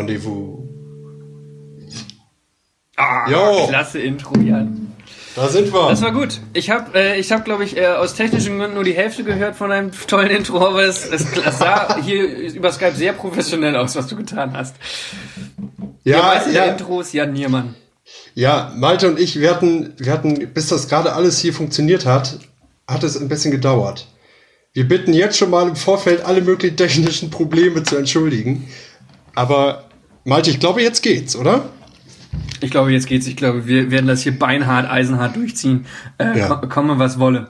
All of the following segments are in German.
Rendezvous. Ah, Jo. klasse Intro, Jan. Da sind wir. Das war gut. Ich habe, äh, ich habe, glaube ich, äh, aus technischen Gründen nur die Hälfte gehört von einem tollen Intro, aber es, es sah hier über Skype sehr professionell aus, was du getan hast. Ja, der ja, Intros, Jan Niermann. ja, Malte und ich, wir hatten, wir hatten, bis das gerade alles hier funktioniert hat, hat es ein bisschen gedauert. Wir bitten jetzt schon mal im Vorfeld alle möglichen technischen Probleme zu entschuldigen. Aber Malte, ich glaube, jetzt geht's, oder? Ich glaube, jetzt geht's. Ich glaube, wir werden das hier beinhart, eisenhart durchziehen. Äh, Ja. ko- Komme, was wolle.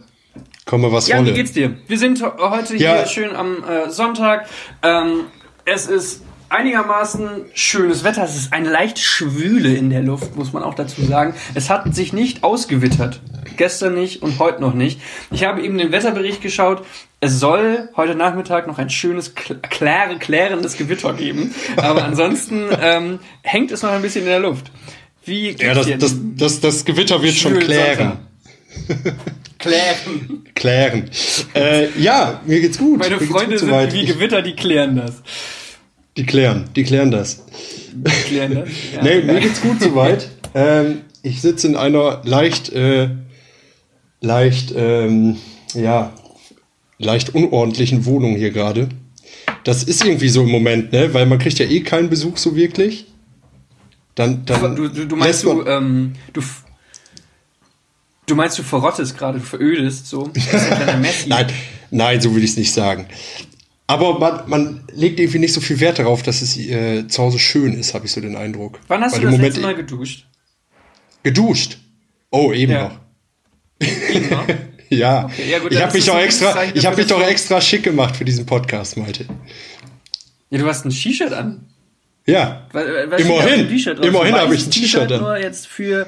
Komme, was Ja, wolle. wie geht's dir? Wir sind heute Ja. hier schön am äh, Sonntag. Ähm, es ist einigermaßen schönes Wetter. Es ist eine leicht Schwüle in der Luft, muss man auch dazu sagen. Es hat sich nicht ausgewittert. Gestern nicht und heute noch nicht. Ich habe eben den Wetterbericht geschaut. Es soll heute Nachmittag noch ein schönes, kl- klare, klärendes Gewitter geben. Aber ansonsten ähm, hängt es noch ein bisschen in der Luft. Wie Ja, das, das, das, das Gewitter wird schon klären. Klären. Klären. äh, ja, mir geht's gut. Meine mir Freunde gut sind soweit. wie Gewitter, die klären das. Die klären, die klären das. Die klären das. Ja. Nee, mir geht's gut soweit. ähm, ich sitze in einer leicht, äh, leicht, ähm, ja, leicht unordentlichen Wohnung hier gerade. Das ist irgendwie so im Moment, ne? Weil man kriegt ja eh keinen Besuch so wirklich. Dann, dann Du, du, du meinst, du, ähm, du, du meinst, du verrottest gerade, du verödest so. Nein, nein, so will ich es nicht sagen. Aber man, man legt irgendwie nicht so viel Wert darauf, dass es äh, zu Hause schön ist, habe ich so den Eindruck. Wann hast Weil du das Moment letzte Mal geduscht? geduscht? Oh, eben Ja. noch. Immer? Ja, Okay, ja gut, ich habe mich ein extra, ich habe dafür, mich doch extra schick gemacht für diesen Podcast, Malte. Ja, du hast ein T-Shirt an. Ja, Weil- weil- Immerhin. Immerhin habe ich ein T-Shirt an. Nur jetzt für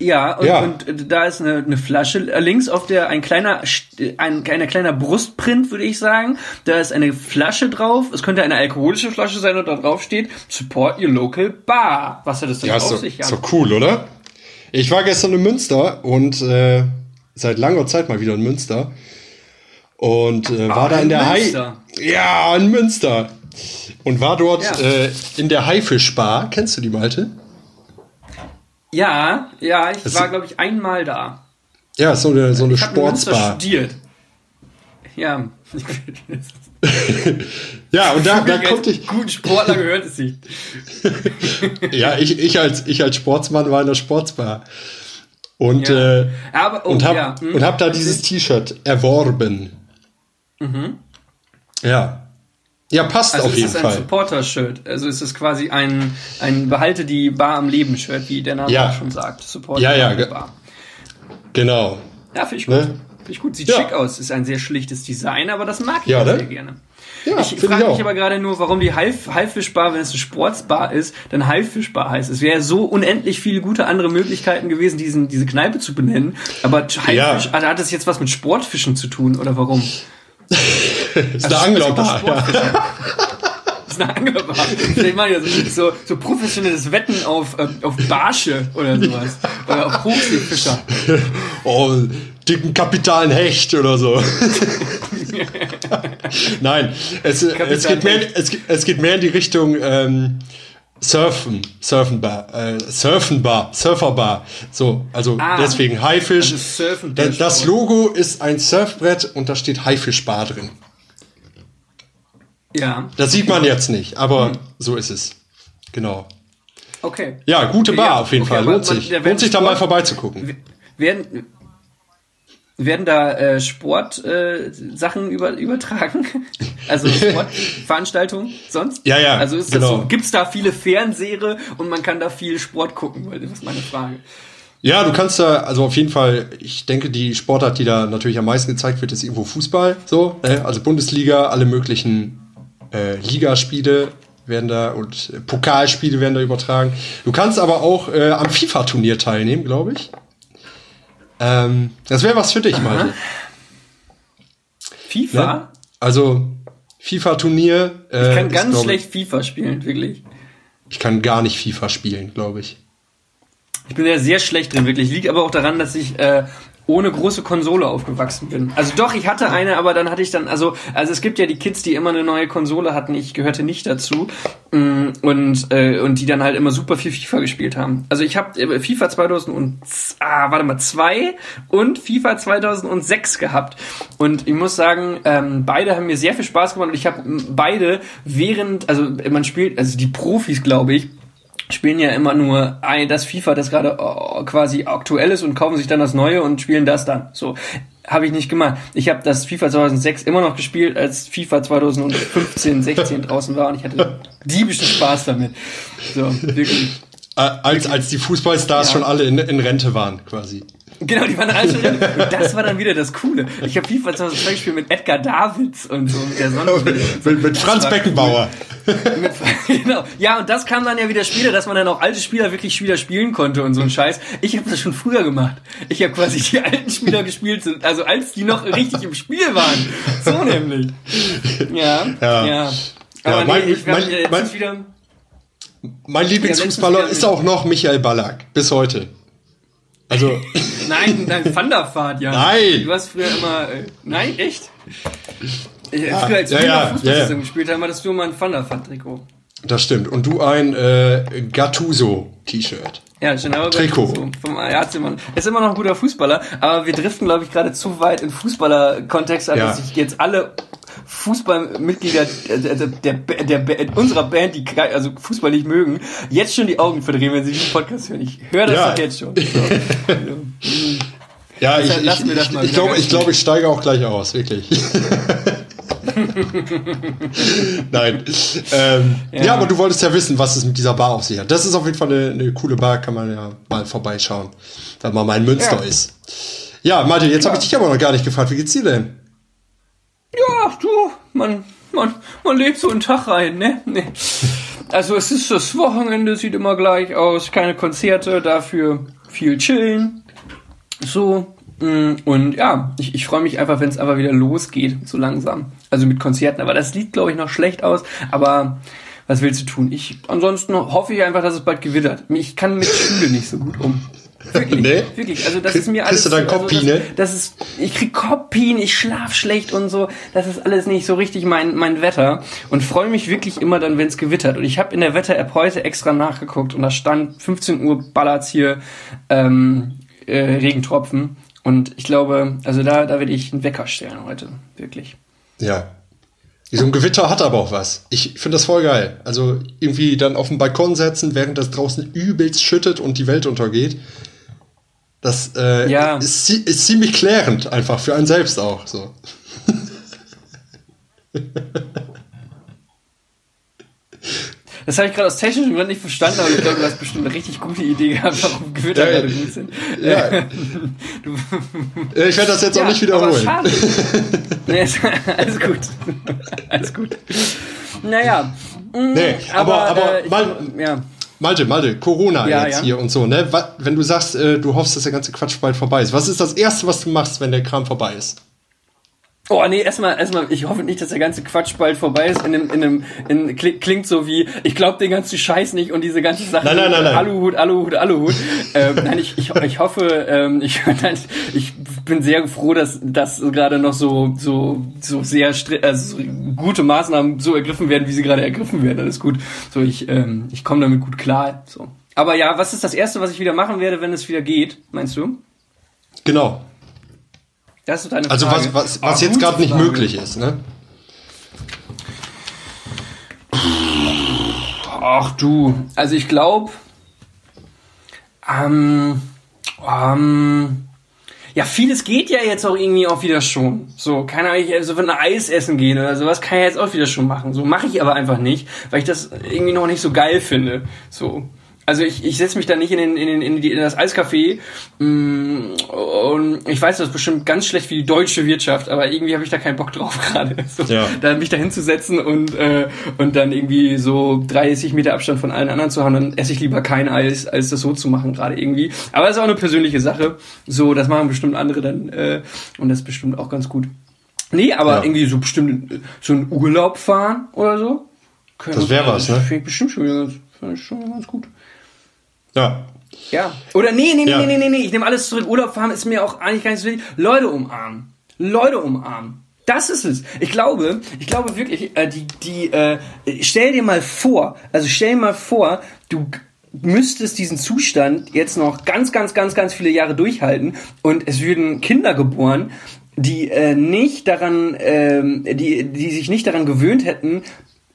ja und, Ja. und äh, da ist eine, eine Flasche äh, links auf der ein kleiner ein, ein kleiner Brustprint würde ich sagen da ist eine Flasche drauf es könnte eine alkoholische Flasche sein und da drauf steht Support your local bar was hat das denn ja, auf doch, sich ist doch cool, oder? Ich war gestern in Münster und äh, seit langer Zeit mal wieder in Münster und äh, war Ah, da in in der Hai. Ja, in Münster. Und war dort Ja. äh, in der Haifischbar. Kennst du die, Malte? ja ja ich Das- war glaube ich einmal da Ja, so eine, so eine ich Sportsbar. studiert ja Ja, und da, da konnte ich. guten Sportler gehört es sich Ja, ich, ich, als, ich als Sportsmann war in der Sportsbar. Und, Ja. äh, aber oh, und hab, ja, hm. hab da dieses T-Shirt erworben. Ja. Ja, passt Also auf ist jeden es ein Fall. Supporter-Shirt. Also ist es quasi ein, ein Behalte die Bar am Leben-Shirt, wie der Name Ja. schon sagt. Supporter Ja, ja, ge- Bar. Genau. Ja, finde ich gut. Ne? Finde ich gut. Sieht Ja. schick aus. Ist ein sehr schlichtes Design, aber das mag ich Ja, ja, ne? sehr gerne. Ja, ich frage auch. mich aber gerade nur, warum die Haif Haifischbar, wenn es eine Sportsbar ist, dann Haifischbar heißt. Es wäre so unendlich viele gute andere Möglichkeiten gewesen, diesen, diese Kneipe zu benennen. Aber Haifisch, Ja. also hat das jetzt was mit Sportfischen zu tun oder warum? Ist eine Also, Anglerbar. Ja. Das ist eine Anglerbar. Vielleicht machen die so, so professionelles Wetten auf, äh, auf Barsche oder sowas. Oder auf Hochseefischer. Oh, dicken kapitalen Hecht oder so. Nein, es, es, geht mehr, es, es geht mehr in die Richtung ähm, Surfen, Surfenbar, äh, Surfenbar, Surferbar. So, also Ah, deswegen Haifisch. also das Sport. Logo ist ein Surfbrett und da steht Haifischbar drin. Ja, Das sieht man jetzt nicht, aber so ist es. Genau. okay. Ja, gute Bar Ja, auf jeden okay, Fall. Lohnt sich. Lohnt sich da mal vorbeizugucken. Werden, werden da äh, Sportsachen äh, Sachen über, übertragen? Also Sportveranstaltungen sonst? Ja, ja, Also ist das genau. so, gibt's da viele Fernseher und man kann da viel Sport gucken? Das ist meine Frage. Ja, du kannst da, also auf jeden Fall, ich denke, die Sportart, die da natürlich am meisten gezeigt wird, ist irgendwo Fußball. So, ne? also Bundesliga, alle möglichen äh, Ligaspiele werden da und äh, Pokalspiele werden da übertragen. Du kannst aber auch äh, am FIFA-Turnier teilnehmen, glaube ich. Ähm, das wäre was für dich, Malte. FIFA? Ne? Also FIFA-Turnier. Äh, Ich kann ist, ganz glaub schlecht FIFA spielen, wirklich. Ich, ich kann gar nicht FIFA spielen, glaube ich. Ich bin ja sehr schlecht drin, wirklich. Liegt aber auch daran, dass ich äh, ohne große Konsole aufgewachsen bin. Also doch, ich hatte eine, aber dann hatte ich dann, also, also es gibt ja die Kids, die immer eine neue Konsole hatten, ich gehörte nicht dazu. Mm, und, äh, und die dann halt immer super viel FIFA gespielt haben. Also ich habe äh, FIFA 2000 und, ah, warte mal, zwei und FIFA 2006 gehabt. Und ich muss sagen, ähm, beide haben mir sehr viel Spaß gemacht und ich habe beide während, also man spielt, also die Profis, glaube ich, spielen ja immer nur ein, das FIFA, das gerade oh, quasi aktuell ist und kaufen sich dann das Neue und spielen das dann. So habe ich nicht gemacht. Ich habe das FIFA 2006 immer noch gespielt, als FIFA 2015, 16 draußen war und ich hatte diebischen Spaß damit. So, wirklich. Als, als die Fußballstars ja. schon alle in, in Rente waren, quasi. Genau, die waren alle schon Und das war dann wieder das Coole. Ich habe FIFA 2002 gespielt mit Edgar Davids und so. Der sonst mit, mit Franz Beckenbauer. Cool. Mit, genau. Ja, und das kam dann ja wieder später, dass man dann auch alte Spieler wirklich wieder spielen konnte und so ein Scheiß. Ich habe das schon früher gemacht. Ich habe quasi die alten Spieler gespielt, also als die noch richtig im Spiel waren. So nämlich. Ja, ja. ja. Aber ja, mein, nee, ich mein, jetzt mein, wieder... Mein Lieblingsfußballer ist auch noch Michael Ballack. Bis heute. Also. nein, nein, Wanderfahrt, ja. Nein! Du hast früher immer. Äh, nein, echt? Ja, früher, als ja, wir ja, Fußball ja, ja. gespielt haben, hattest du immer ein Wanderfahrt-Trikot. Das stimmt. Und du ein äh, Gattuso-T-Shirt. Ja, Gennaro Trikot. Vom Ajax-Mann. Ist immer noch ein guter Fußballer, aber wir driften, glaube ich, gerade zu weit in Fußballer-Kontext an, ja. dass sich jetzt alle Fußballmitglieder der, der, der, der, unserer Band, die also Fußball nicht mögen, jetzt schon die Augen verdrehen, wenn sie diesen Podcast hören. Ich höre das ja. doch jetzt schon. So. ja, ich, ich, ich, ich glaube, ich, glaub, ich steige auch gleich aus, wirklich. Nein. Ähm, ja. ja. aber du wolltest ja wissen, was es mit dieser Bar auf sich hat. Das ist auf jeden Fall eine, eine coole Bar, kann man ja mal vorbeischauen, wenn man mal in Münster ja. ist. Ja, Malte, jetzt habe ich dich aber noch gar nicht gefragt. Wie geht's dir denn? Ja, du, man, man, man lebt so einen Tag rein, ne? Nee. Also es ist das Wochenende, sieht immer gleich aus, keine Konzerte, dafür viel chillen. So. Mm, und ja, ich, ich freue mich einfach, wenn es einfach wieder losgeht, so langsam. Also mit Konzerten. Aber das sieht, glaube ich, noch schlecht aus. Aber was willst du tun? Ich ansonsten hoffe ich einfach, dass es bald gewittert. Ich kann mit Schule nicht so gut um. Wirklich, nee? wirklich. Also das Krieg, ist mir alles. Kriegst du dann Kopien, also das, das, ist, ich krieg Kopien, ich schlaf schlecht und so. Das ist alles nicht so richtig mein mein Wetter und freue mich wirklich immer dann, wenn es gewittert. Und ich habe in der Wetter-App heute extra nachgeguckt und da stand 15 Uhr ballert's hier ähm, äh, Regentropfen. Und ich glaube, also da da werde ich einen Wecker stellen heute, wirklich. Ja, so ein Gewitter hat aber auch was. Ich finde das voll geil. Also irgendwie dann auf den Balkon setzen, während das draußen übelst schüttet und die Welt untergeht. Das äh, ja. ist, ist, ziemlich klärend, einfach für einen selbst auch. So. Das habe ich gerade aus technischen Gründen nicht verstanden, aber ich glaube, du hast bestimmt eine richtig gute Idee gehabt, warum Gewitter ja, gerade gut sind. Ja. du, ich werde das jetzt ja, auch nicht wiederholen. Schade. nee, alles gut. alles gut. Naja. Nee, aber, aber, aber äh, mal, ja. Malte, Malte, Corona ja, jetzt ja. hier und so, ne? Wenn du sagst, äh, du hoffst, dass der ganze Quatsch bald vorbei ist, was ist das Erste, was du machst, wenn der Kram vorbei ist? Oh nee, erstmal, erstmal, ich hoffe nicht, dass der ganze Quatsch bald vorbei ist. In einem, in einem, in, klingt so wie, ich glaube den ganzen Scheiß nicht und diese ganze Sache. Nein, nein, nein, nein. Aluhut, Aluhut, Aluhut. ähm, nein, ich, ich, ich hoffe, ähm, ich, nein, ich bin sehr froh, dass, dass gerade noch so, so, so sehr, also gute Maßnahmen so ergriffen werden, wie sie gerade ergriffen werden. Alles gut. So, ich, ähm, ich komme damit gut klar. So. Aber ja, was ist das erste, was ich wieder machen werde, wenn es wieder geht? Meinst du? Genau. Das ist deine also Frage. Also was, was, was jetzt gerade nicht möglich ist, ne? Ach du, also ich glaube, ähm, ähm, ja, vieles geht ja jetzt auch irgendwie auch wieder schon. So, kann ich also wenn ein Eis essen gehen oder sowas, kann ich jetzt auch wieder schon machen. So mache ich aber einfach nicht, weil ich das irgendwie noch nicht so geil finde. So, also ich, ich setze mich da nicht in, den, in, den, in, die, in das Eiscafé mm, und ich weiß, das ist bestimmt ganz schlecht für die deutsche Wirtschaft, aber irgendwie habe ich da keinen Bock drauf gerade. So, ja. Da mich da hinzusetzen und, äh, und dann irgendwie so 30 Meter Abstand von allen anderen zu haben, dann esse ich lieber kein Eis, als das so zu machen gerade irgendwie. Aber das ist auch eine persönliche Sache. So, das machen bestimmt andere dann äh, und das ist bestimmt auch ganz gut. Nee, aber ja. irgendwie so bestimmt so ein Urlaub fahren oder so. Das wäre was, ne? Finde ich bestimmt schon, ganz, schon ganz gut. Ja. Ja. Oder nee, nee, nee, ja. nee, nee, nee, ich nehme alles zurück. Urlaub fahren ist mir auch eigentlich gar nicht so wichtig. Leute umarmen. Leute umarmen. Das ist es. Ich glaube, ich glaube wirklich, äh, die, die, äh, stell dir mal vor, also stell dir mal vor, du müsstest diesen Zustand jetzt noch ganz, ganz, ganz, ganz viele Jahre durchhalten und es würden Kinder geboren, die äh, nicht daran, ähm, die, die sich nicht daran gewöhnt hätten,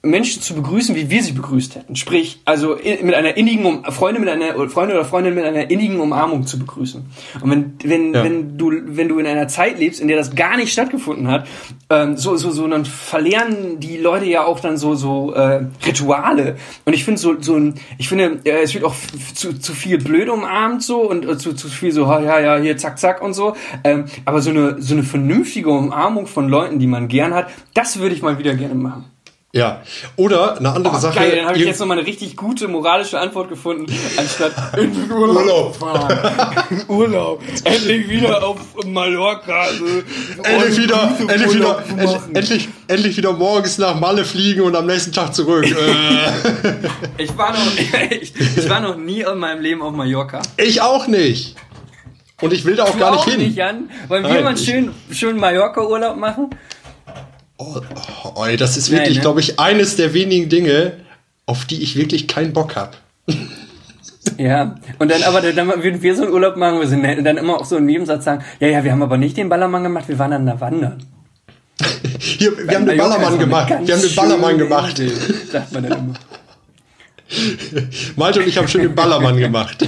Menschen zu begrüßen, wie wir sie begrüßt hätten. Sprich, also mit einer innigen um Freunde mit einer Freunde oder Freundin mit einer innigen Umarmung zu begrüßen. Und wenn wenn ja. wenn du wenn du in einer Zeit lebst, in der das gar nicht stattgefunden hat, ähm, so so so dann verlieren die Leute ja auch dann so so äh, Rituale. Und ich finde so so ein ich finde äh, es wird auch zu, zu viel blöd umarmt so und äh, zu zu viel so ja ja hier zack zack und so. Ähm, aber so eine so eine vernünftige Umarmung von Leuten, die man gern hat, das würde ich mal wieder gerne machen. Ja, oder eine andere oh, Sache. Geil, dann habe ich jetzt noch mal eine richtig gute moralische Antwort gefunden, anstatt in Urlaub fahren. Urlaub. Endlich wieder auf Mallorca. endlich wieder, endlich wieder, endlich, endlich wieder morgens nach Malle fliegen und am nächsten Tag zurück. Äh. ich, war noch, ich, ich, war noch nie in meinem Leben auf Mallorca. Ich auch nicht. Und ich will da auch du gar nicht auch hin. Nicht, Jan? Wollen wir mal schön, schön Mallorca-Urlaub machen? Oh, oh, das ist wirklich, ne? glaube ich, eines der wenigen Dinge, auf die ich wirklich keinen Bock habe. Ja, und dann aber dann würden wir so einen Urlaub machen, wir sind dann immer auch so im Nebensatz sagen, ja, ja, wir haben aber nicht den Ballermann gemacht, wir waren dann da wandern. Hier, wir haben den Ballermann gemacht. Wir haben den Ballermann gemacht. sagt man dann immer. Malte und ich haben schon den Ballermann gemacht.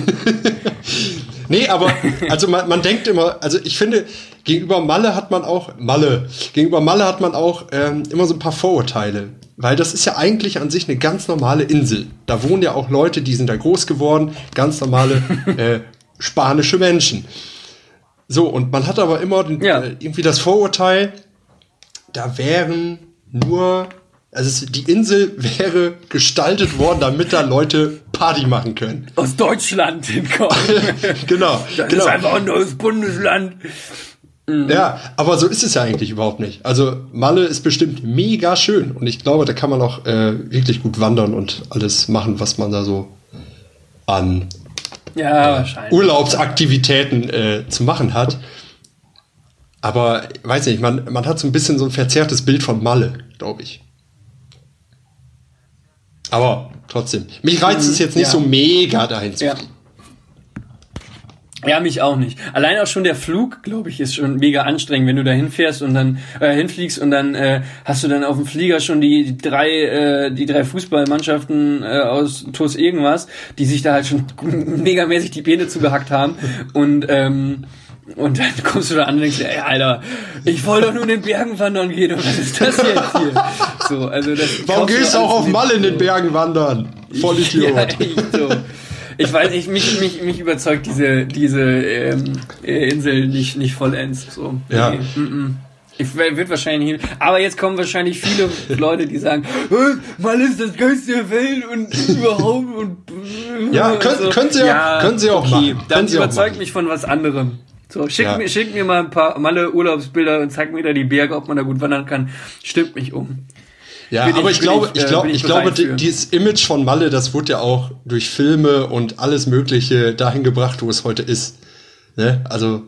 Nee, aber also man, man denkt immer, also ich finde, gegenüber Malle hat man auch, Malle, gegenüber Malle hat man auch ähm, immer so ein paar Vorurteile. Weil das ist ja eigentlich an sich eine ganz normale Insel. Da wohnen ja auch Leute, die sind da groß geworden, ganz normale äh, spanische Menschen. So, und man hat aber immer den, ja. äh, irgendwie das Vorurteil, da wären nur also die Insel wäre gestaltet worden, damit da Leute Party machen können. Aus Deutschland hinkommen. genau. Das genau. ist einfach ein neues Bundesland. Mhm. Ja, aber so ist es ja eigentlich überhaupt nicht. Also Malle ist bestimmt mega schön und ich glaube, da kann man auch äh, wirklich gut wandern und alles machen, was man da so an ja, äh, Urlaubsaktivitäten äh, zu machen hat. Aber weiß nicht, man, man hat so ein bisschen so ein verzerrtes Bild von Malle, glaube ich. Aber trotzdem. Mich reizt es jetzt nicht ja. so mega dahin zu fliegen. Ja, mich auch nicht. Allein auch schon der Flug, glaube ich, ist schon mega anstrengend, wenn du da hinfährst und dann äh, hinfliegst und dann äh, hast du dann auf dem Flieger schon die, die drei äh, die drei Fußballmannschaften äh, aus TuS irgendwas, die sich da halt schon megamäßig die Beine zugehackt haben und ähm, und dann kommst du da an und denkst, ey, Alter, ich wollte doch nur in den Bergen wandern gehen. Und was ist das jetzt hier? So, also das Warum gehst du auch auf Malle in den Bergen wandern? Voll Idiot. Ja, echt so. Ich weiß nicht, mich, mich, mich überzeugt diese, diese ähm, äh, Insel nicht, nicht vollends. So. Ja. Nee, mm -mm. Ich wird wahrscheinlich hin. Aber jetzt kommen wahrscheinlich viele Leute, die sagen, mal ist das geilste der Welt und überhaupt und ja, können, so. können sie auch, ja, können sie auch okay, machen. Dann überzeugt mich von was anderem. So, schick, ja. mir, schick mir mal ein paar Malle Urlaubsbilder und zeig mir da die Berge, ob man da gut wandern kann. Stimmt mich um. Ja, bin aber ich, ich glaube, ich, ich, glaub, ich glaube, dieses Image von Malle, das wurde ja auch durch Filme und alles Mögliche dahin gebracht, wo es heute ist. Ne? Also,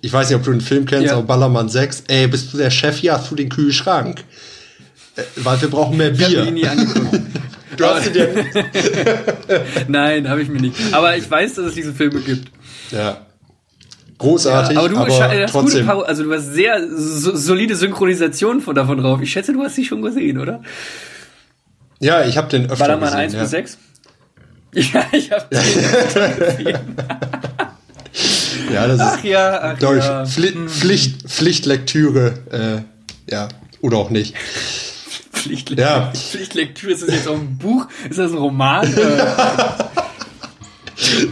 ich weiß nicht, ob du den Film kennst, ja. aber Ballermann 6, ey, bist du der Chef? Ja, hast du den Kühlschrank? Äh, weil wir brauchen mehr Bier. Ich hab nie angeguckt. du hast ihn dir Nein, habe ich mir nicht. Aber ich weiß, dass es diese Filme gibt. Ja großartig. Ja, aber du aber hast trotzdem. gute also du hast sehr so, solide Synchronisation von davon drauf. Ich schätze, du hast sie schon gesehen, oder? Ja, ich habe den öfter War da mal 1 bis 6? Ja, ich habe den Ja, das ach ist, ja, ach ich, ja. Pflicht, hm. Pflicht, Pflichtlektüre, äh, ja, oder auch nicht. Pflichtlektüre. Ja. Pflichtlektüre, ist das jetzt auch ein Buch? Ist das ein Roman?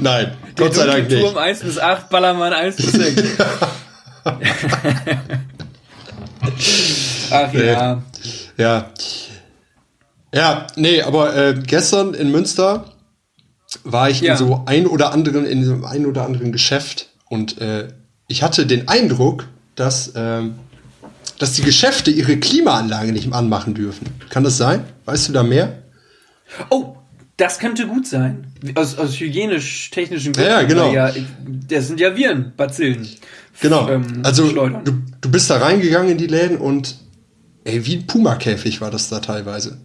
Nein, Gott sei Dank nicht. Turm 1 bis 8, Ballermann 1 bis 6. Ach ja. Ja. Ja, nee, aber äh, gestern in Münster war ich ja. in so ein oder anderen, in so ein oder anderen Geschäft und äh, ich hatte den Eindruck, dass, äh, dass die Geschäfte ihre Klimaanlage nicht anmachen dürfen. Kann das sein? Weißt du da mehr? Oh, Das könnte gut sein. Aus, aus hygienisch-technischen Gründen. Ja, genau. Ja, das sind ja Viren, Bazillen. Genau. Ähm, also du, du bist da reingegangen in die Läden und ey, wie ein Puma-Käfig war das da teilweise.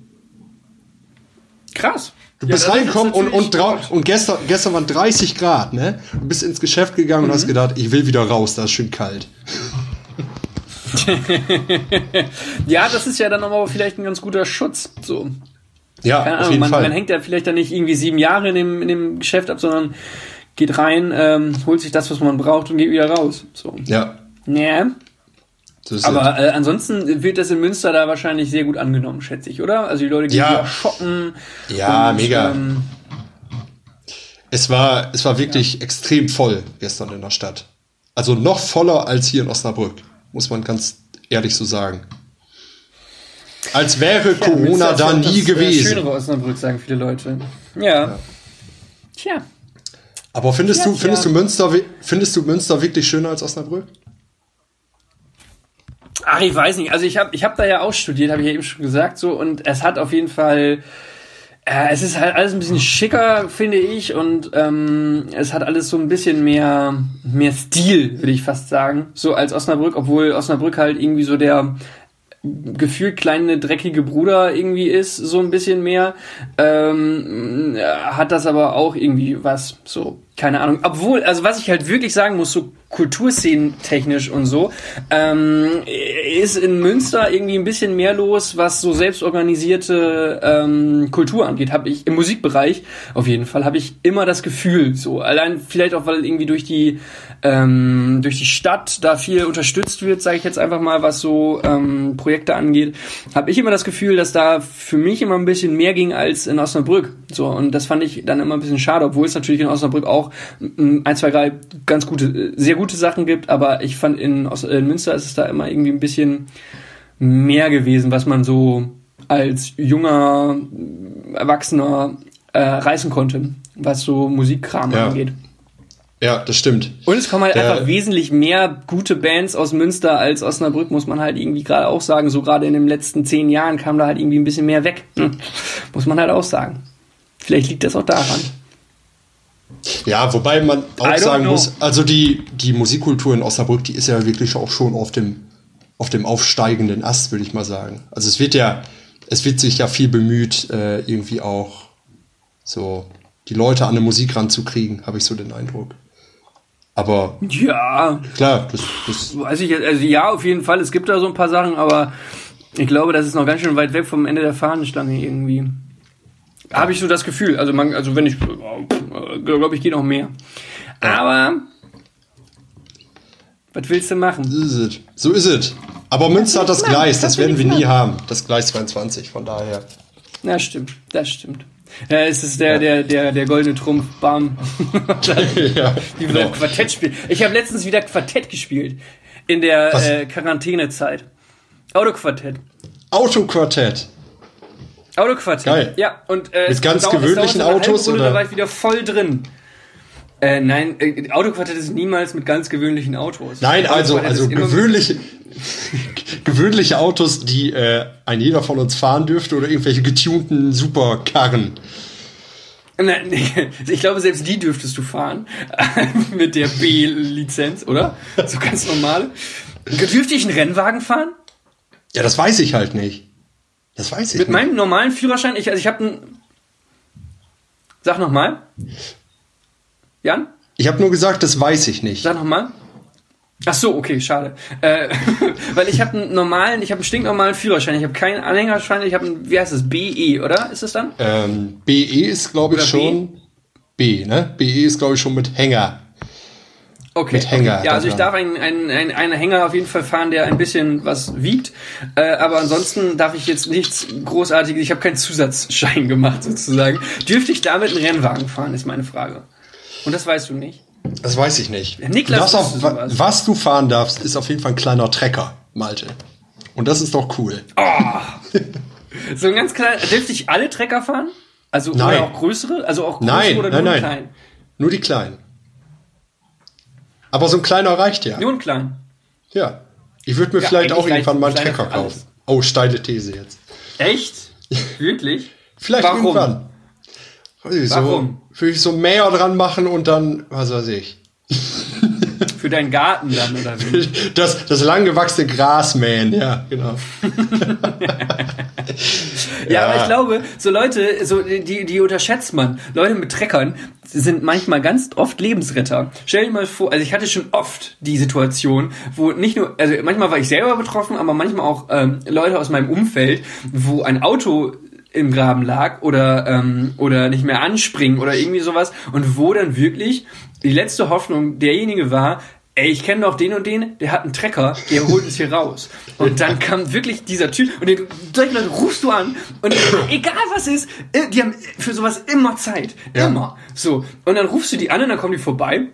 Krass. Du bist ja, reingekommen und, und, und gestern, gestern waren 30 Grad, ne? Du bist ins Geschäft gegangen mhm. und hast gedacht, ich will wieder raus, da ist schön kalt. ja, das ist ja dann aber vielleicht ein ganz guter Schutz. So. Ja, Keine Ahnung, auf jeden man, Fall. man hängt ja vielleicht dann nicht irgendwie sieben Jahre in dem, in dem Geschäft ab, sondern geht rein, ähm, holt sich das, was man braucht und geht wieder raus. So. Ja. Ja. Aber äh, ansonsten wird das in Münster da wahrscheinlich sehr gut angenommen, schätze ich, oder? Also die Leute gehen ja. shoppen. Ja, und, mega. Ähm, es war, es war wirklich ja. extrem voll gestern in der Stadt. Also noch voller als hier in Osnabrück, muss man ganz ehrlich so sagen. Als wäre ja, Corona da nie das, gewesen. Schönere Osnabrück, sagen viele Leute. Ja. ja. Tja. Aber findest tja, du, findest du Münster, findest du Münster wirklich schöner als Osnabrück? Ach, ich weiß nicht. Also ich habe ich hab da ja auch studiert, habe ich ja eben schon gesagt, so und es hat auf jeden Fall äh, es ist halt alles ein bisschen schicker, finde ich, und ähm, es hat alles so ein bisschen mehr mehr Stil, würde ich fast sagen, so als Osnabrück, obwohl Osnabrück halt irgendwie so der gefühlt kleine dreckige Bruder irgendwie ist, so ein bisschen mehr, ähm, hat das aber auch irgendwie was, so, keine Ahnung. Obwohl, also was ich halt wirklich sagen muss, so Kulturszenen technisch und so, ähm, ist in Münster irgendwie ein bisschen mehr los, was so selbstorganisierte ähm, Kultur angeht. Habe ich im Musikbereich auf jeden Fall habe ich immer das Gefühl, so allein vielleicht auch weil irgendwie durch die ähm, durch die Stadt da viel unterstützt wird, sage ich jetzt einfach mal, was so ähm, Projekte angeht, habe ich immer das Gefühl, dass da für mich immer ein bisschen mehr ging als in Osnabrück. So und das fand ich dann immer ein bisschen schade, obwohl es natürlich in Osnabrück auch ein, zwei, drei ganz gute, sehr gute Sachen gibt, aber ich fand in, in Münster ist es da immer irgendwie ein bisschen mehr gewesen, was man so als junger Erwachsener äh, reißen konnte, was so Musikkram ja. angeht. Ja, das stimmt. Und es kommen halt Der, einfach wesentlich mehr gute Bands aus Münster als Osnabrück, muss man halt irgendwie gerade auch sagen. So gerade in den letzten zehn Jahren kam da halt irgendwie ein bisschen mehr weg. Hm. Muss man halt auch sagen. Vielleicht liegt das auch daran. Ja, wobei man auch sagen know. muss, also die, die Musikkultur in Osnabrück, die ist ja wirklich auch schon auf dem, auf dem aufsteigenden Ast, würde ich mal sagen. Also es wird ja, es wird sich ja viel bemüht, äh, irgendwie auch so die Leute an eine Musik ranzukriegen, habe ich so den Eindruck. Aber ja, klar, das, das weiß ich also ja, auf jeden Fall. Es gibt da so ein paar Sachen, aber ich glaube, das ist noch ganz schön weit weg vom Ende der Fahnenstange irgendwie. Habe ich so das Gefühl. Also man, also wenn ich, glaube ich, geht noch mehr. Aber was willst du machen? So ist es. So ist es. Aber Münster hat das Gleis, das werden wir nie haben. Das Gleis 22, von daher. Ja, stimmt. Das stimmt. Ja, es ist der, der, der, der goldene Trumpf, bam. ja, die genau. Quartett spielen. Ich habe letztens wieder Quartett gespielt. In der äh, Quarantänezeit. Autoquartett. Autoquartett. Autoquartett. Geil. Ja, und äh, mit ganz gewöhnlichen Autos Runde, oder? Da war ich wieder voll drin. Äh, nein, äh, Autoquartett ist niemals mit ganz gewöhnlichen Autos. Nein, also also gewöhnliche gewöhnliche Autos, die äh, ein jeder von uns fahren dürfte oder irgendwelche getunten Superkarren. Nein, ich glaube, selbst die dürftest du fahren mit der B-Lizenz, oder? So ganz normal. Dürfte ich einen Rennwagen fahren? Ja, das weiß ich halt nicht. Das weiß ich Mit nicht. meinem normalen Führerschein, ich, also ich habe einen. Sag nochmal. Jan? Ich habe nur gesagt, das weiß ich nicht. Sag nochmal. Ach so, okay, schade. Äh, weil ich habe einen normalen, ich habe einen stinknormalen Führerschein. Ich habe keinen Anhängerschein. Ich habe einen, wie heißt das? BE, oder? Ist es dann? Ähm, BE ist, glaube ich, schon B? B, ne? BE ist, glaube ich, schon mit Hänger. Okay, mit Hänger. Okay. Ja, also ich darf einen, einen, einen, einen Hänger auf jeden Fall fahren, der ein bisschen was wiegt. Äh, aber ansonsten darf ich jetzt nichts Großartiges. Ich habe keinen Zusatzschein gemacht sozusagen. Dürfte ich damit einen Rennwagen fahren, ist meine Frage. Und das weißt du nicht. Das weiß ich nicht. Niklas, du auch, was du fahren darfst, ist auf jeden Fall ein kleiner Trecker, Malte. Und das ist doch cool. Oh. so ein ganz kleiner. Dürfte ich alle Trecker fahren? Also nein. oder auch größere? Also auch größere nein, oder nur nein, nein. klein? Nur die kleinen. Aber so ein kleiner reicht ja. Nur ein klein. Ja. Ich würde mir ja, vielleicht auch irgendwann mal einen Trecker kaufen. Oh, steile These jetzt. Echt? Wirklich? vielleicht Warum? irgendwann. Warum? So, will ich so mehr dran machen und dann, was weiß ich. Für deinen Garten dann, oder wie? Das, das langgewachsene Gras mähen, ja, genau. ja, ja, aber ich glaube, so Leute, so die, die unterschätzt man. Leute mit Treckern sind manchmal ganz oft Lebensretter. Stell dir mal vor, also ich hatte schon oft die Situation, wo nicht nur, also manchmal war ich selber betroffen, aber manchmal auch ähm, Leute aus meinem Umfeld, wo ein Auto im Graben lag oder ähm, oder nicht mehr anspringen oder irgendwie sowas und wo dann wirklich die letzte Hoffnung derjenige war, ey, ich kenne doch den und den, der hat einen Trecker, der holt uns hier raus. Und dann kam wirklich dieser Typ und den, solche Leute rufst du an und egal was ist, äh, die haben für sowas immer Zeit. Ja. Immer. So. Und dann rufst du die an und dann kommen die vorbei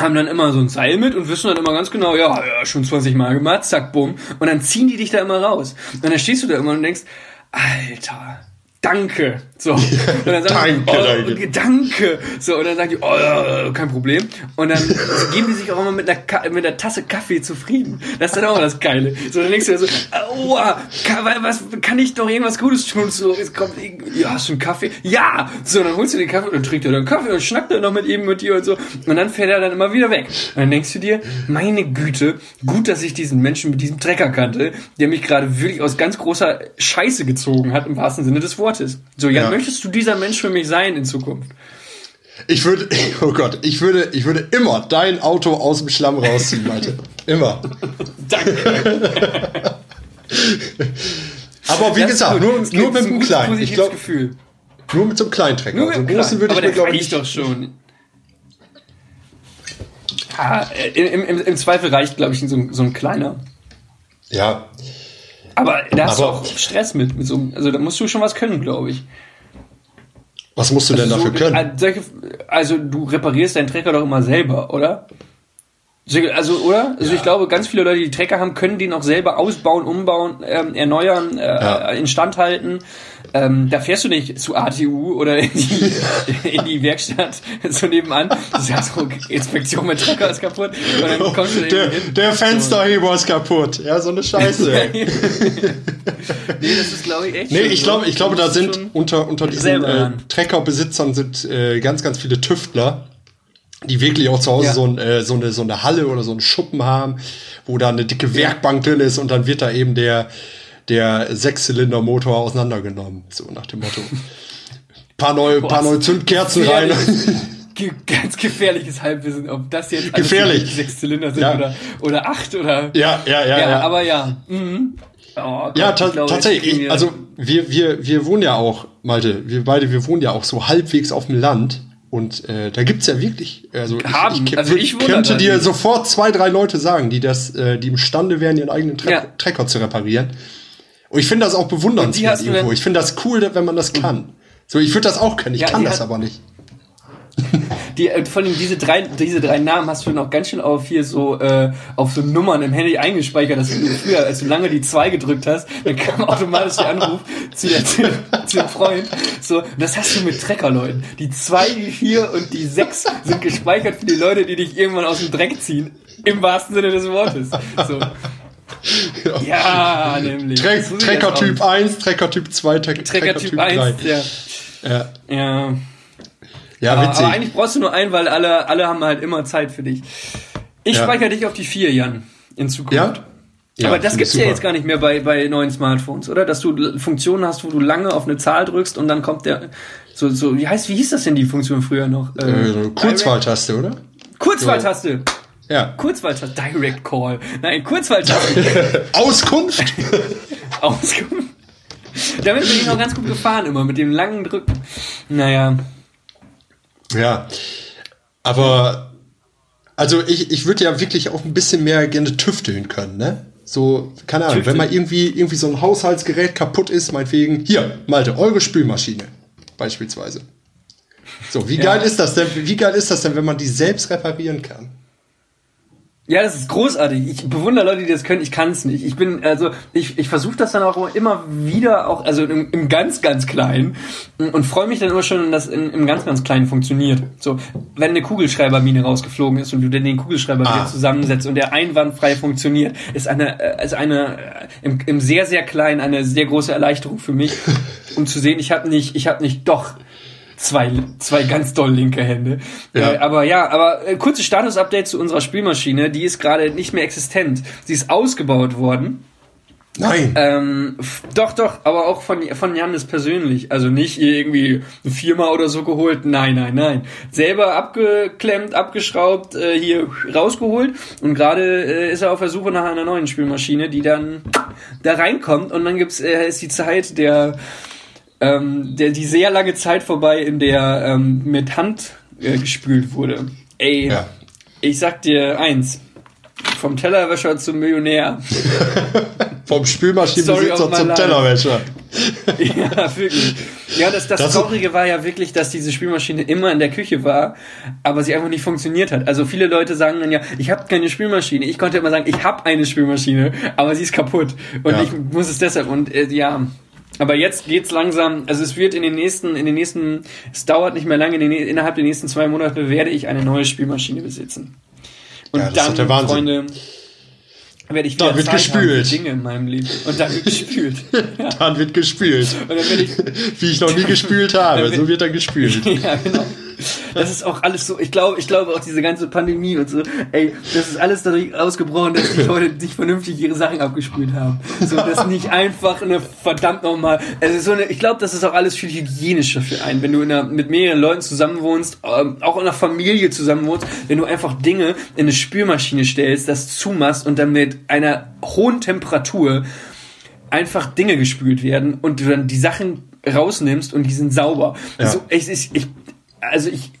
haben dann immer so ein Seil mit und wissen dann immer ganz genau, ja, ja, schon 20 Mal gemacht, zack, bumm. Und dann ziehen die dich da immer raus. Und dann stehst du da immer und denkst, Alter, danke. So. Und dann sagen danke, die, oh, danke. So, und dann sagen die, oh, kein Problem. Und dann geben die sich auch immer mit einer, mit einer Tasse Kaffee zufrieden. Das ist dann auch das Geile. So, dann denkst du dir so, oh, kann, was, kann ich doch irgendwas Gutes tun? So, es kommt, ja, hast du einen Kaffee? Ja! So, dann holst du den Kaffee und trinkt er dann Kaffee und schnackt er noch mit ihm mit dir und so. Und dann fährt er dann immer wieder weg. Und dann denkst du dir, meine Güte, gut, dass ich diesen Menschen mit diesem Trecker kannte, der mich gerade wirklich aus ganz großer Scheiße gezogen hat, im wahrsten Sinne des Wortes. So, ja, ja. möchtest du dieser Mensch für mich sein in Zukunft? Ich würde, oh Gott, ich würde, ich würde immer dein Auto aus dem Schlamm rausziehen, Leute. Immer. Danke. Aber wie das gesagt, nur, nur mit einem kleinen. Ich glaube, nur mit so einem kleinen Trecker. Nur mit also großen würde ich mir glaube ich doch schon. Ah, im, im, Im Zweifel reicht, glaube ich, so, so ein kleiner. Ja. Aber da hast Aber du auch Stress mit, mit so, also da musst du schon was können, glaube ich. Was musst du also denn dafür so, können? Also, also du reparierst deinen Trecker doch immer selber, oder? Also, oder? Also ja. ich glaube, ganz viele Leute, die Trecker haben, können den auch selber ausbauen, umbauen, ähm, erneuern, äh, ja. instand halten. Ähm, da fährst du nicht zu ATU oder in die, in die Werkstatt so nebenan. Du sagst, so, Inspektion mit Trecker ist kaputt. Und dann kommst du der, hin. Der Fensterheber ist kaputt. Ja, so eine Scheiße. nee, das ist, glaube ich, echt Nee, ich glaube, ich glaube, da sind unter, unter diesen äh, Treckerbesitzern sind äh, ganz, ganz viele Tüftler die wirklich auch zu Hause ja. so, ein, äh, so, eine, so eine Halle oder so einen Schuppen haben, wo da eine dicke Werkbank drin ist und dann wird da eben der, der Sechszylinder-Motor auseinandergenommen. So nach dem Motto. Paar neue, Boah, paar neue Zündkerzen rein. Ganz gefährliches Halbwissen, ob das jetzt Gefährlich. sechs Zylinder sind ja. oder, oder acht oder. Ja, ja, ja. Ja, ja. aber ja. Mhm. Oh, Gott, ja, ta glaube, tatsächlich. Also wir, wir, wir wohnen ja auch, Malte, wir beide, wir wohnen ja auch so halbwegs auf dem Land. Und äh, da gibt's ja wirklich, also Haben. ich, ich, also ich könnte dir nicht. sofort zwei, drei Leute sagen, die das, äh, die imstande wären, ihren eigenen Tre. Trecker zu reparieren. Und ich finde das auch bewundernswert irgendwo. Ich finde das cool, wenn man das kann. So, ich würde das auch können, ich ja, kann das aber nicht. Die, äh, von diese drei, diese drei Namen hast du noch ganz schön auf hier so äh, auf so Nummern im Handy eingespeichert, dass du früher, als du lange die zwei gedrückt hast, dann kam automatisch der Anruf zu, der, zu, zu dem Freund. So, das hast du mit Treckerleuten. Die zwei, die vier und die sechs sind gespeichert für die Leute, die dich irgendwann aus dem Dreck ziehen. Im wahrsten Sinne des Wortes. So. Ja, nämlich. Tre Trecker Typ 1, Trecker Typ 2, Tre Trecker, Typ 1, ja. Ja. ja. Ja, witzig. Aber eigentlich brauchst du nur einen, weil alle, alle haben halt immer Zeit für dich. Ich ja. speichere dich auf die vier, Jan, in Zukunft. Ja? Ja, aber das gibt's ja jetzt gar nicht mehr bei, bei neuen Smartphones, oder? Dass du Funktionen hast, wo du lange auf eine Zahl drückst und dann kommt der, so, so, wie heißt, wie hieß das denn die Funktion früher noch? Äh, äh, Kurzwahltaste, oder? Kurzwahltaste! So. Ja. Kurzwahltaste, Direct Call. Nein, Kurzwahltaste. Auskunft! Auskunft. Damit bin ich noch ganz gut gefahren immer, mit dem langen Drücken. Naja. Ja, aber also ich, ich würde ja wirklich auch ein bisschen mehr gerne tüfteln können, ne? So, keine Ahnung, Tüfteln. wenn mal irgendwie, irgendwie so ein Haushaltsgerät kaputt ist, meinetwegen, hier, Malte, eure Spülmaschine, beispielsweise. So, wie ja. geil ist das denn, wie geil ist das denn, wenn man die selbst reparieren kann? Ja, das ist großartig. Ich bewundere Leute, die das können. Ich kann es nicht. Ich bin, also, ich, ich versuche das dann auch immer wieder, auch, also im, im ganz, ganz Kleinen und freue mich dann immer schon, dass in, im ganz, ganz Kleinen funktioniert. So, wenn eine Kugelschreibermine rausgeflogen ist und du den Kugelschreiber ah. wieder zusammensetzt und der einwandfrei funktioniert, ist eine, ist eine, im, im sehr, sehr Kleinen eine sehr große Erleichterung für mich, um zu sehen, ich habe nicht, ich habe nicht doch zwei, zwei ganz doll linke Hände. Ja. Äh, aber ja, aber äh, kurzes Status-Update zu unserer Spielmaschine. Die ist gerade nicht mehr existent. Sie ist ausgebaut worden. Nein. Ähm, doch, doch, aber auch von, von Jannis persönlich. Also nicht irgendwie eine Firma oder so geholt. Nein, nein, nein. Selber abgeklemmt, abgeschraubt, äh, hier rausgeholt. Und gerade äh, ist er auf der Suche nach einer neuen Spielmaschine, die dann da reinkommt. Und dann gibt's, äh, ist die Zeit der, ähm, der, die sehr lange Zeit vorbei, in der ähm, mit Hand äh, gespült wurde. Ey, Ja. ich sag dir eins. Vom Tellerwäscher zum Millionär. Vom Spülmaschinenbesitzer zum life. Tellerwäscher. Ja, wirklich. Ja, das, das, Das- Traurige war ja wirklich, dass diese Spülmaschine immer in der Küche war, aber sie einfach nicht funktioniert hat. Also viele Leute sagen dann ja, ich habe keine Spülmaschine. Ich konnte immer sagen, ich habe eine Spülmaschine, aber sie ist kaputt und Ja. ich muss es deshalb und äh, ja. Aber jetzt geht's langsam, also es wird in den nächsten, in den nächsten, es dauert nicht mehr lange, in den, innerhalb der nächsten zwei Monate werde ich eine neue Spülmaschine besitzen. Und Ja, dann. Freunde, werde ich Da wieder wird Zeit haben gespült. Dinge in meinem Leben. Und dann wird gespült. ja. Dann wird gespült. Und dann werde ich, Wie ich noch nie gespült habe, so wird er gespült. ja, genau. Das ist auch alles so, ich glaube, ich glaube auch diese ganze Pandemie und so, ey, das ist alles dadurch ausgebrochen, dass die Leute nicht vernünftig ihre Sachen abgespült haben. So, dass nicht einfach eine verdammt nochmal, also so eine, ich glaube, das ist auch alles viel hygienischer für einen, wenn du in einer, mit mehreren Leuten zusammenwohnst, ähm, auch in einer Familie zusammenwohnst, wenn du einfach Dinge in eine Spülmaschine stellst, das zumachst und dann mit einer hohen Temperatur einfach Dinge gespült werden und du dann die Sachen rausnimmst und die sind sauber. Ja. So, ich, ich, ich, also ich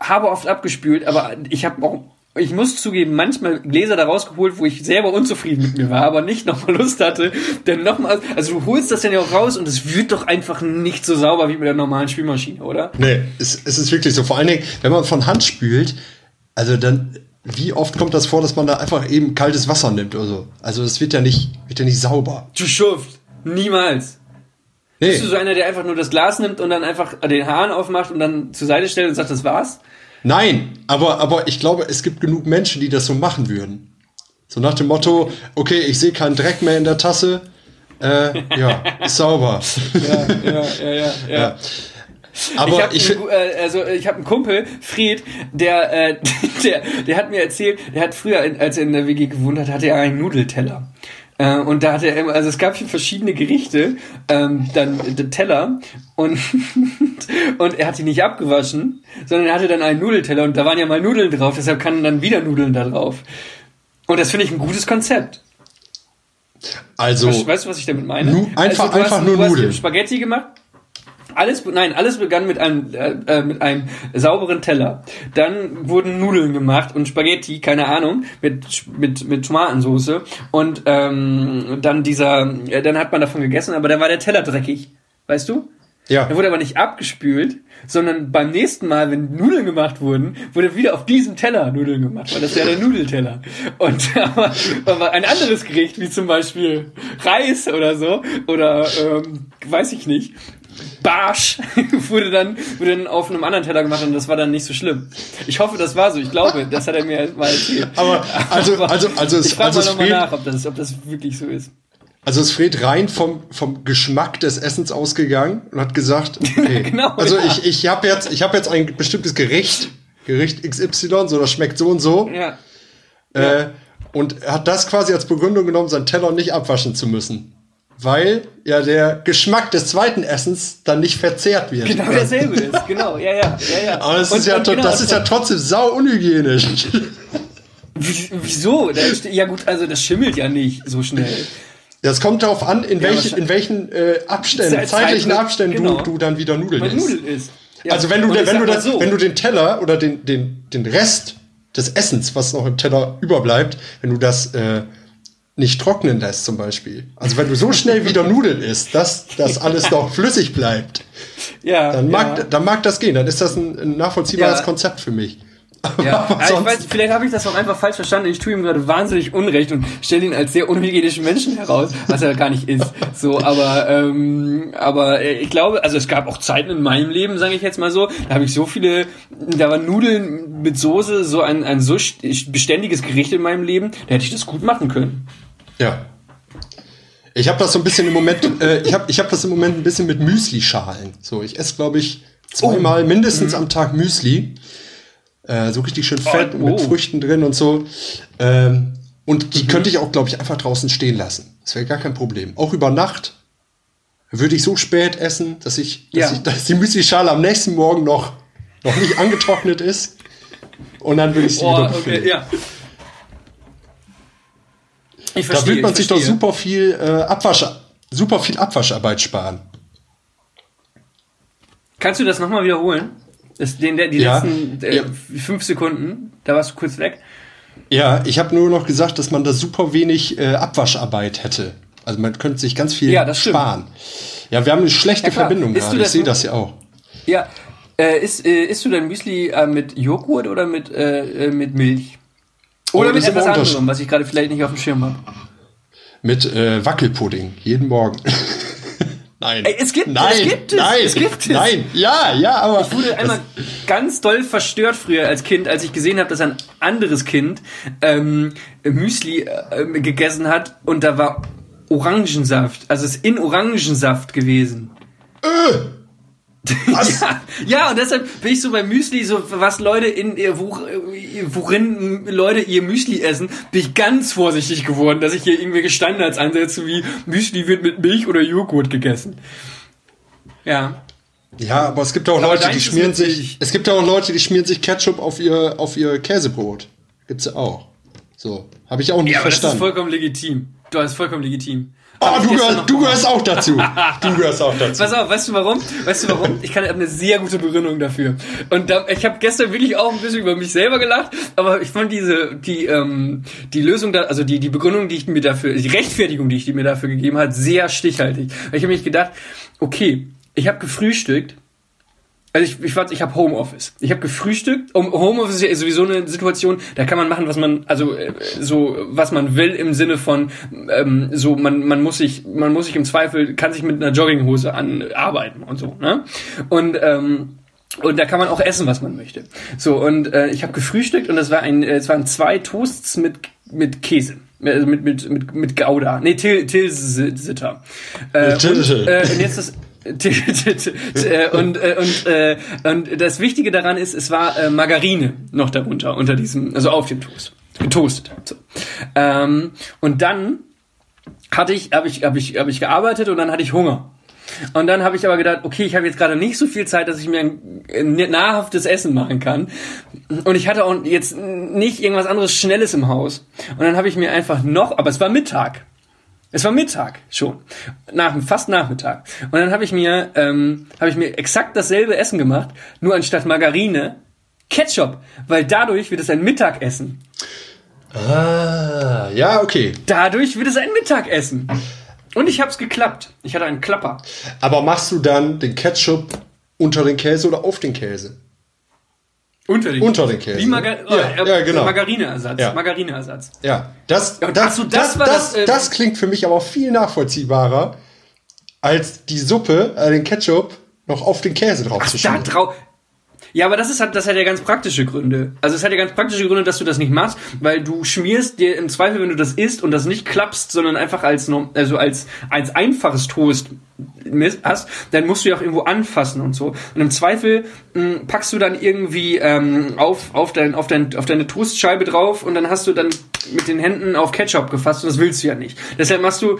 habe oft abgespült, aber ich habe auch, ich muss zugeben, manchmal Gläser da rausgeholt, wo ich selber unzufrieden mit mir war, aber nicht nochmal Lust hatte, denn nochmal, also du holst das dann ja auch raus und es wird doch einfach nicht so sauber wie mit der normalen Spülmaschine, oder? Nee, es, es ist wirklich so. Vor allen Dingen, wenn man von Hand spült, also dann, wie oft kommt das vor, dass man da einfach eben kaltes Wasser nimmt oder so? Also das wird ja nicht, wird ja nicht sauber. Du schuft. Niemals. Nee. Bist du so einer, der einfach nur das Glas nimmt und dann einfach den Hahn aufmacht und dann zur Seite stellt und sagt, das war's? Nein, aber, aber ich glaube, es gibt genug Menschen, die das so machen würden. So nach dem Motto, okay, ich sehe keinen Dreck mehr in der Tasse. Äh, ja, ist sauber. Ja, ja, ja, ja. ja. Aber ich ich, habe äh, also ich habe einen Kumpel, Fried, der, äh, der der hat mir erzählt, der hat früher, als er in der WG gewohnt hat, hatte er einen Nudelteller. Äh, und da hatte er immer, also es gab hier verschiedene Gerichte, ähm, dann der Teller und und er hat die nicht abgewaschen, sondern er hatte dann einen Nudelteller und da waren ja mal Nudeln drauf, deshalb kamen dann wieder Nudeln da drauf. Und das finde ich ein gutes Konzept. also, Weißt du, was ich damit meine? Einfach- du einfach hast, nur du hast Nudeln. Spaghetti gemacht. Alles, nein, alles begann mit einem, äh, äh, mit einem sauberen Teller. Dann wurden Nudeln gemacht und Spaghetti, keine Ahnung, mit, mit, mit Tomatensoße. Und ähm, dann dieser, äh, dann hat man davon gegessen, aber dann war der Teller dreckig. Weißt du? ja, Er wurde aber nicht abgespült, sondern beim nächsten Mal, wenn Nudeln gemacht wurden, wurde wieder auf diesem Teller Nudeln gemacht, weil das ist ja der Nudelteller. Und aber, aber ein anderes Gericht, wie zum Beispiel Reis oder so, oder ähm, weiß ich nicht, Barsch, wurde dann, wurde dann auf einem anderen Teller gemacht und das war dann nicht so schlimm. Ich hoffe, das war so. Ich glaube, das hat er mir mal erzählt. aber also, also, also, ich es, frage also, mal nochmal nach, ob das, ob das wirklich so ist. also es fehlt rein vom, vom Geschmack des Essens ausgegangen und hat gesagt, okay, Genau, also ja. ich, ich habe jetzt, ich habe jetzt ein bestimmtes Gericht, Gericht XY, so das schmeckt so und so, Ja. äh, und er hat das quasi als Begründung genommen, seinen Teller nicht abwaschen zu müssen. Weil ja der Geschmack des zweiten Essens dann nicht verzehrt wird. Genau derselbe ist, genau, ja, ja, ja, ja. Aber das, Und- ist, ja, genau, das ist ja trotzdem sau unhygienisch. Wie- Wieso? Ja gut, also das schimmelt ja nicht so schnell. Das kommt darauf an, in welchen, wahrscheinlich- in welchen äh, Abständen, Zeit- zeitlichen Zeit- Abständen genau. du, du dann wieder Nudeln Weil isst. Nudeln ist. Ja. Also wenn du, den- wenn, du das, so, wenn du den Teller oder den, den, den Rest des Essens, was noch im Teller überbleibt, wenn du das äh, nicht trocknen lässt zum Beispiel. Also wenn du so schnell wieder Nudeln isst, dass das alles noch flüssig bleibt, ja, dann mag, ja. dann mag das gehen. Dann ist das ein, ein nachvollziehbares Ja. Konzept für mich. Ja, ich weiß, vielleicht habe ich das auch einfach falsch verstanden. Ich tue ihm gerade wahnsinnig Unrecht und stelle ihn als sehr unhygienischen Menschen heraus, was er gar nicht ist. So, aber ähm, aber äh, ich glaube, also es gab auch Zeiten in meinem Leben, sage ich jetzt mal so, da habe ich so viele, da waren Nudeln mit Soße so ein ein so st- beständiges Gericht in meinem Leben, da hätte ich das gut machen können. Ja. Ich habe das so ein bisschen im Moment, äh, ich habe ich hab das im Moment ein bisschen mit Müsli-Schalen. So, ich esse, glaube ich, zweimal oh. mindestens mhm. am Tag Müsli. Äh, so richtig schön fett oh. mit Früchten drin und so. Ähm, und die mhm. könnte ich auch, glaube ich, einfach draußen stehen lassen. Das wäre gar kein Problem. Auch über Nacht würde ich so spät essen, dass ich, dass, ja. ich, dass die Müsli-Schale am nächsten Morgen noch, noch nicht angetrocknet ist. Und dann würde ich sie oh, wieder befüllen. Okay, ja. Ich verstehe, da wird man sich doch super viel äh, Abwasch, super viel Abwascharbeit sparen. Kannst du das nochmal wiederholen? Das, den, die ja, letzten äh, ja. fünf Sekunden, da warst du kurz weg. Ja, ich habe nur noch gesagt, dass man da super wenig äh, Abwascharbeit hätte. Also man könnte sich ganz viel ja, sparen. Ja, wir haben eine schlechte Verbindung gerade. Ich sehe das ja auch. Ja, äh, isst, äh, isst du dein Müsli äh, mit Joghurt oder mit, äh, äh mit Milch? Oder mit etwas anderem, was ich gerade vielleicht nicht auf dem Schirm habe. Mit äh, Wackelpudding, jeden Morgen. nein. Ey, es gibt, nein, es gibt es. Nein, es gibt es. Nein, ja, ja, aber. Ich wurde einmal ganz doll verstört früher als Kind, als ich gesehen habe, dass ein anderes Kind ähm, Müsli äh, gegessen hat und da war Orangensaft. Also es ist in Orangensaft gewesen. Äh. Ja, ja, und deshalb bin ich so bei Müsli, so was Leute in wo, worin Leute ihr Müsli essen, bin ich ganz vorsichtig geworden, dass ich hier irgendwelche Standards ansetze, wie Müsli wird mit Milch oder Joghurt gegessen. Ja. Ja, aber es gibt auch aber Leute, die schmieren sich, es gibt auch Leute, die schmieren sich Ketchup auf ihr, auf ihr Käsebrot. Gibt's ja auch. So. Habe ich auch nicht ja, verstanden. Das ist vollkommen legitim. Du hast vollkommen legitim. Oh, du, gehörst, du gehörst auch dazu. Du gehörst auch dazu. Pass auf, weißt du warum? Weißt du warum? Ich kann eine sehr gute Begründung dafür. Und da, ich habe gestern wirklich auch ein bisschen über mich selber gelacht, aber ich fand diese die ähm, die Lösung da, also die die Begründung, die ich mir dafür, die Rechtfertigung, die ich mir dafür gegeben hat, sehr stichhaltig. Weil ich habe mich gedacht, okay, ich habe gefrühstückt also ich, ich, ich habe Homeoffice. Ich habe gefrühstückt. Homeoffice ist ja sowieso eine Situation, da kann man machen, was man, also äh, so was man will im Sinne von ähm, so man man muss sich man muss sich im Zweifel kann sich mit einer Jogginghose anarbeiten und so. Ne? Und ähm, und da kann man auch essen, was man möchte. So und äh, ich habe gefrühstückt und das war ein, äh, es waren zwei Toasts mit mit Käse. Also mit, mit, mit, mit Gouda. Nee, Til, Tilsitter. Äh, und, äh, und jetzt das, und, äh, und, äh, und das Wichtige daran ist, es war äh, Margarine noch darunter, unter diesem, also auf dem Toast. Getoastet. So. Ähm, und dann hatte ich, habe ich, habe ich, habe ich gearbeitet und dann hatte ich Hunger. Und dann habe ich aber gedacht, okay, ich habe jetzt gerade nicht so viel Zeit, dass ich mir ein nahrhaftes Essen machen kann. Und ich hatte auch jetzt nicht irgendwas anderes Schnelles im Haus. Und dann habe ich mir einfach noch, aber es war Mittag. Es war Mittag schon, nach, fast Nachmittag. Und dann habe ich mir ähm, habe ich mir exakt dasselbe Essen gemacht, nur anstatt Margarine Ketchup, weil dadurch wird es ein Mittagessen. Ah, ja, okay. Dadurch wird es ein Mittagessen. Und ich habe es geklappt. Ich hatte einen Klapper. Aber machst du dann den Ketchup unter den Käse oder auf den Käse? Unter den, Unter den Käse. Wie Marga ja, äh, ja, genau. Margarineersatz. Ja. Margarineersatz. Ja, das, das, das, das, das, das, äh, das, klingt für mich aber viel nachvollziehbarer, als die Suppe, äh, den Ketchup, noch auf den Käse drauf zu schieben. Ja, aber das ist halt, das hat ja ganz praktische Gründe. Also es hat ja ganz praktische Gründe, dass du das nicht machst, weil du schmierst dir im Zweifel, wenn du das isst und das nicht klappst, sondern einfach als also als als einfaches Toast hast, dann musst du ja auch irgendwo anfassen und so. Und im Zweifel mh, hm, packst du dann irgendwie ähm, auf auf dein auf dein auf deine Toastscheibe drauf und dann hast du dann mit den Händen auf Ketchup gefasst und das willst du ja nicht. Deshalb machst du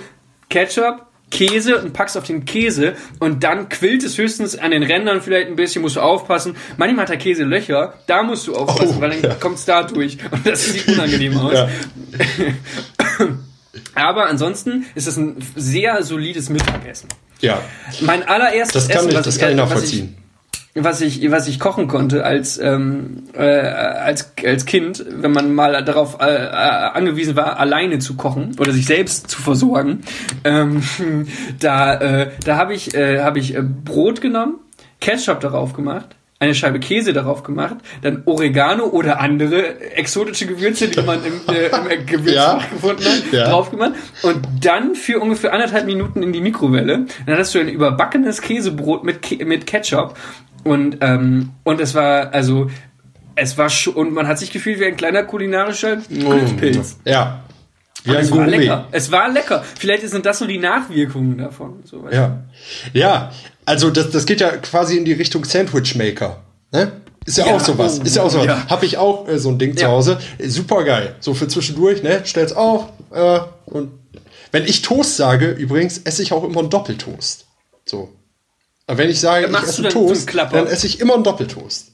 Ketchup Käse und packst auf den Käse und dann quillt es höchstens an den Rändern vielleicht ein bisschen, musst du aufpassen. Manchmal hat der Käse Löcher, da musst du aufpassen, oh, weil dann ja. kommt es da durch und das sieht unangenehm aus. Ja. Aber ansonsten ist es ein sehr solides Mittagessen. Ja. Mein allererstes das kann Essen, ich, das kann ich nachvollziehen was ich, was ich kochen konnte als, ähm, äh, als, als Kind, wenn man mal darauf äh, äh, angewiesen war, alleine zu kochen oder sich selbst zu versorgen, ähm, da, äh, da habe ich, äh, hab ich äh, Brot genommen, Ketchup darauf gemacht, eine Scheibe Käse darauf gemacht, dann Oregano oder andere exotische Gewürze, die man im, äh, im Gewürzfach ja, gefunden hat, ja. drauf gemacht und dann für ungefähr anderthalb Minuten in die Mikrowelle. Dann hast du ein überbackenes Käsebrot mit, mit Ketchup und, ähm, und es war, also, es war schon, und man hat sich gefühlt wie ein kleiner kulinarischer Glückspilz. Ja. Wie ein es war lecker. Es war lecker. Vielleicht sind das nur die Nachwirkungen davon. So, Ja. Ja, also das, das geht ja quasi in die Richtung Sandwich Maker. Ne? Ist ja, Ja, auch sowas. oh, Ist ja auch sowas. ja. Hab ich auch äh, so ein Ding zu Ja. Hause. Super geil. So für zwischendurch, ne? Stell's auf. Äh, und wenn ich Toast sage, übrigens, esse ich auch immer einen Doppeltoast. So. Aber wenn ich sage, ich machst esse Toast, dann esse ich immer einen Doppeltoast.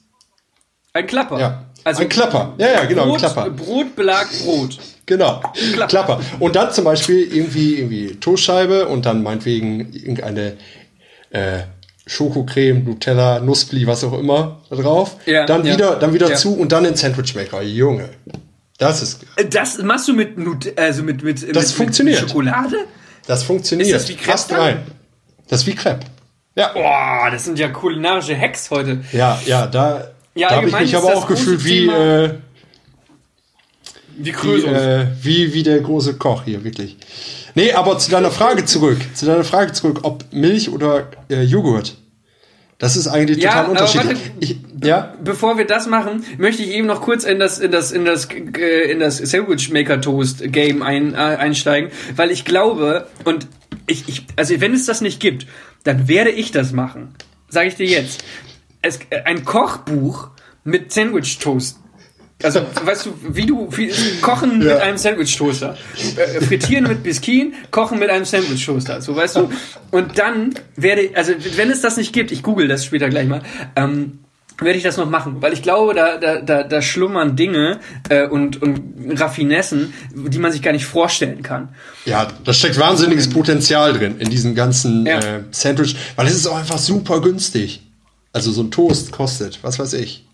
Ein Klapper. Ja. Also ein Klapper. Ja, ja, genau, Brot, ein Klapper. Brotbelag Brot. Genau. Klapper. Klapper. Und dann zum Beispiel irgendwie, irgendwie Toastscheibe und dann meinetwegen irgendeine äh, Schokocreme, Nutella, Nussbli, was auch immer da drauf. Ja, dann ja. wieder, dann wieder Ja. zu und dann den Sandwichmaker. Junge. Das ist, Äh, Das machst du mit Nut also mit mit Das mit, funktioniert. Mit Schokolade? das funktioniert. Ist das wie Crepe dann? rein. Das ist wie Crepe. Ja. Boah, das sind ja kulinarische Hacks heute. Ja, ja, da, Ja, da habe ich mich aber auch gefühlt wie, äh, Wie wie, äh, wie, wie der große Koch hier, wirklich. Nee, aber zu deiner Frage zurück. Zu deiner Frage zurück, ob Milch oder äh, Joghurt. Das ist eigentlich Ja, total unterschiedlich. warte. Ich, ja, Bevor wir das machen, möchte ich eben noch kurz in das in das in das in das Sandwich Maker Toast Game ein, äh, einsteigen, weil ich glaube und ich, ich also wenn es das nicht gibt, dann werde ich das machen. Sage ich dir jetzt. Es, äh, ein Kochbuch mit Sandwich Toast. Also, weißt du, wie du wie, kochen Ja. mit einem Sandwich Toaster, äh, frittieren mit Biskin, kochen mit einem Sandwich Toaster, so weißt du. Und dann werde, also wenn es das nicht gibt, ich google das später gleich mal, ähm, werde ich das noch machen, weil ich glaube, da da da, da schlummern Dinge äh, und und Raffinessen, die man sich gar nicht vorstellen kann. ja, da steckt wahnsinniges Potenzial drin in diesem ganzen Ja. äh, Sandwich, weil es ist auch einfach super günstig. Also so ein Toast kostet, was weiß ich,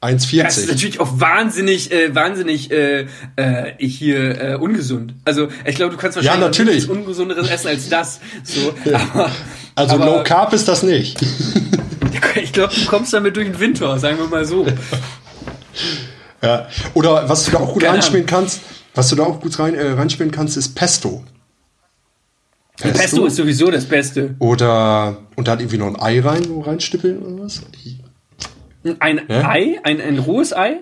Das ist 1,40. natürlich auch wahnsinnig, äh, wahnsinnig äh, äh, hier äh, ungesund. Also ich glaube, du kannst wahrscheinlich noch natürlich. nichts Ungesunderes essen als das. So, aber, Also aber, Low Carb ist das nicht. Ich glaube, du kommst damit durch den Winter, sagen wir mal so. Ja. Oder was du da auch gut Keine reinspielen kannst, was du da auch gut rein, äh, reinspielen kannst, ist Pesto. Pesto ist sowieso das Beste. Oder und da hat irgendwie noch ein Ei rein, wo reinstippeln oder was? Ein Ja? Ei, ein, ein rohes Ei.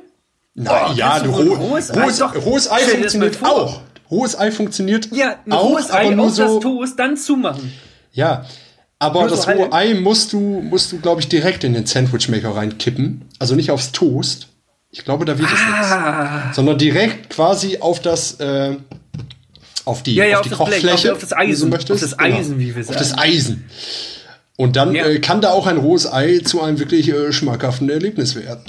Nein, Oh, ja, wohl roh, rohes rohes, Ei- rohes Ei das funktioniert auch. Rohes Ei funktioniert Ja, ein auch, rohes Ei nur auf das so. Toast, dann zumachen. Ja, aber Nur so das rohe. Ei musst du, musst du, glaube ich, direkt in den Sandwichmaker reinkippen. Also nicht aufs Toast. Ich glaube, da wird es Ah. nichts. Sondern direkt quasi auf das, äh, auf die, Ja, ja, auf auf die das Blech, Kochfläche, auf das Eisen. möchtest. Auf das Eisen, wie wir Auf das sagen. Eisen. Und dann Ja. äh, kann da auch ein rohes Ei zu einem wirklich äh, schmackhaften Erlebnis werden.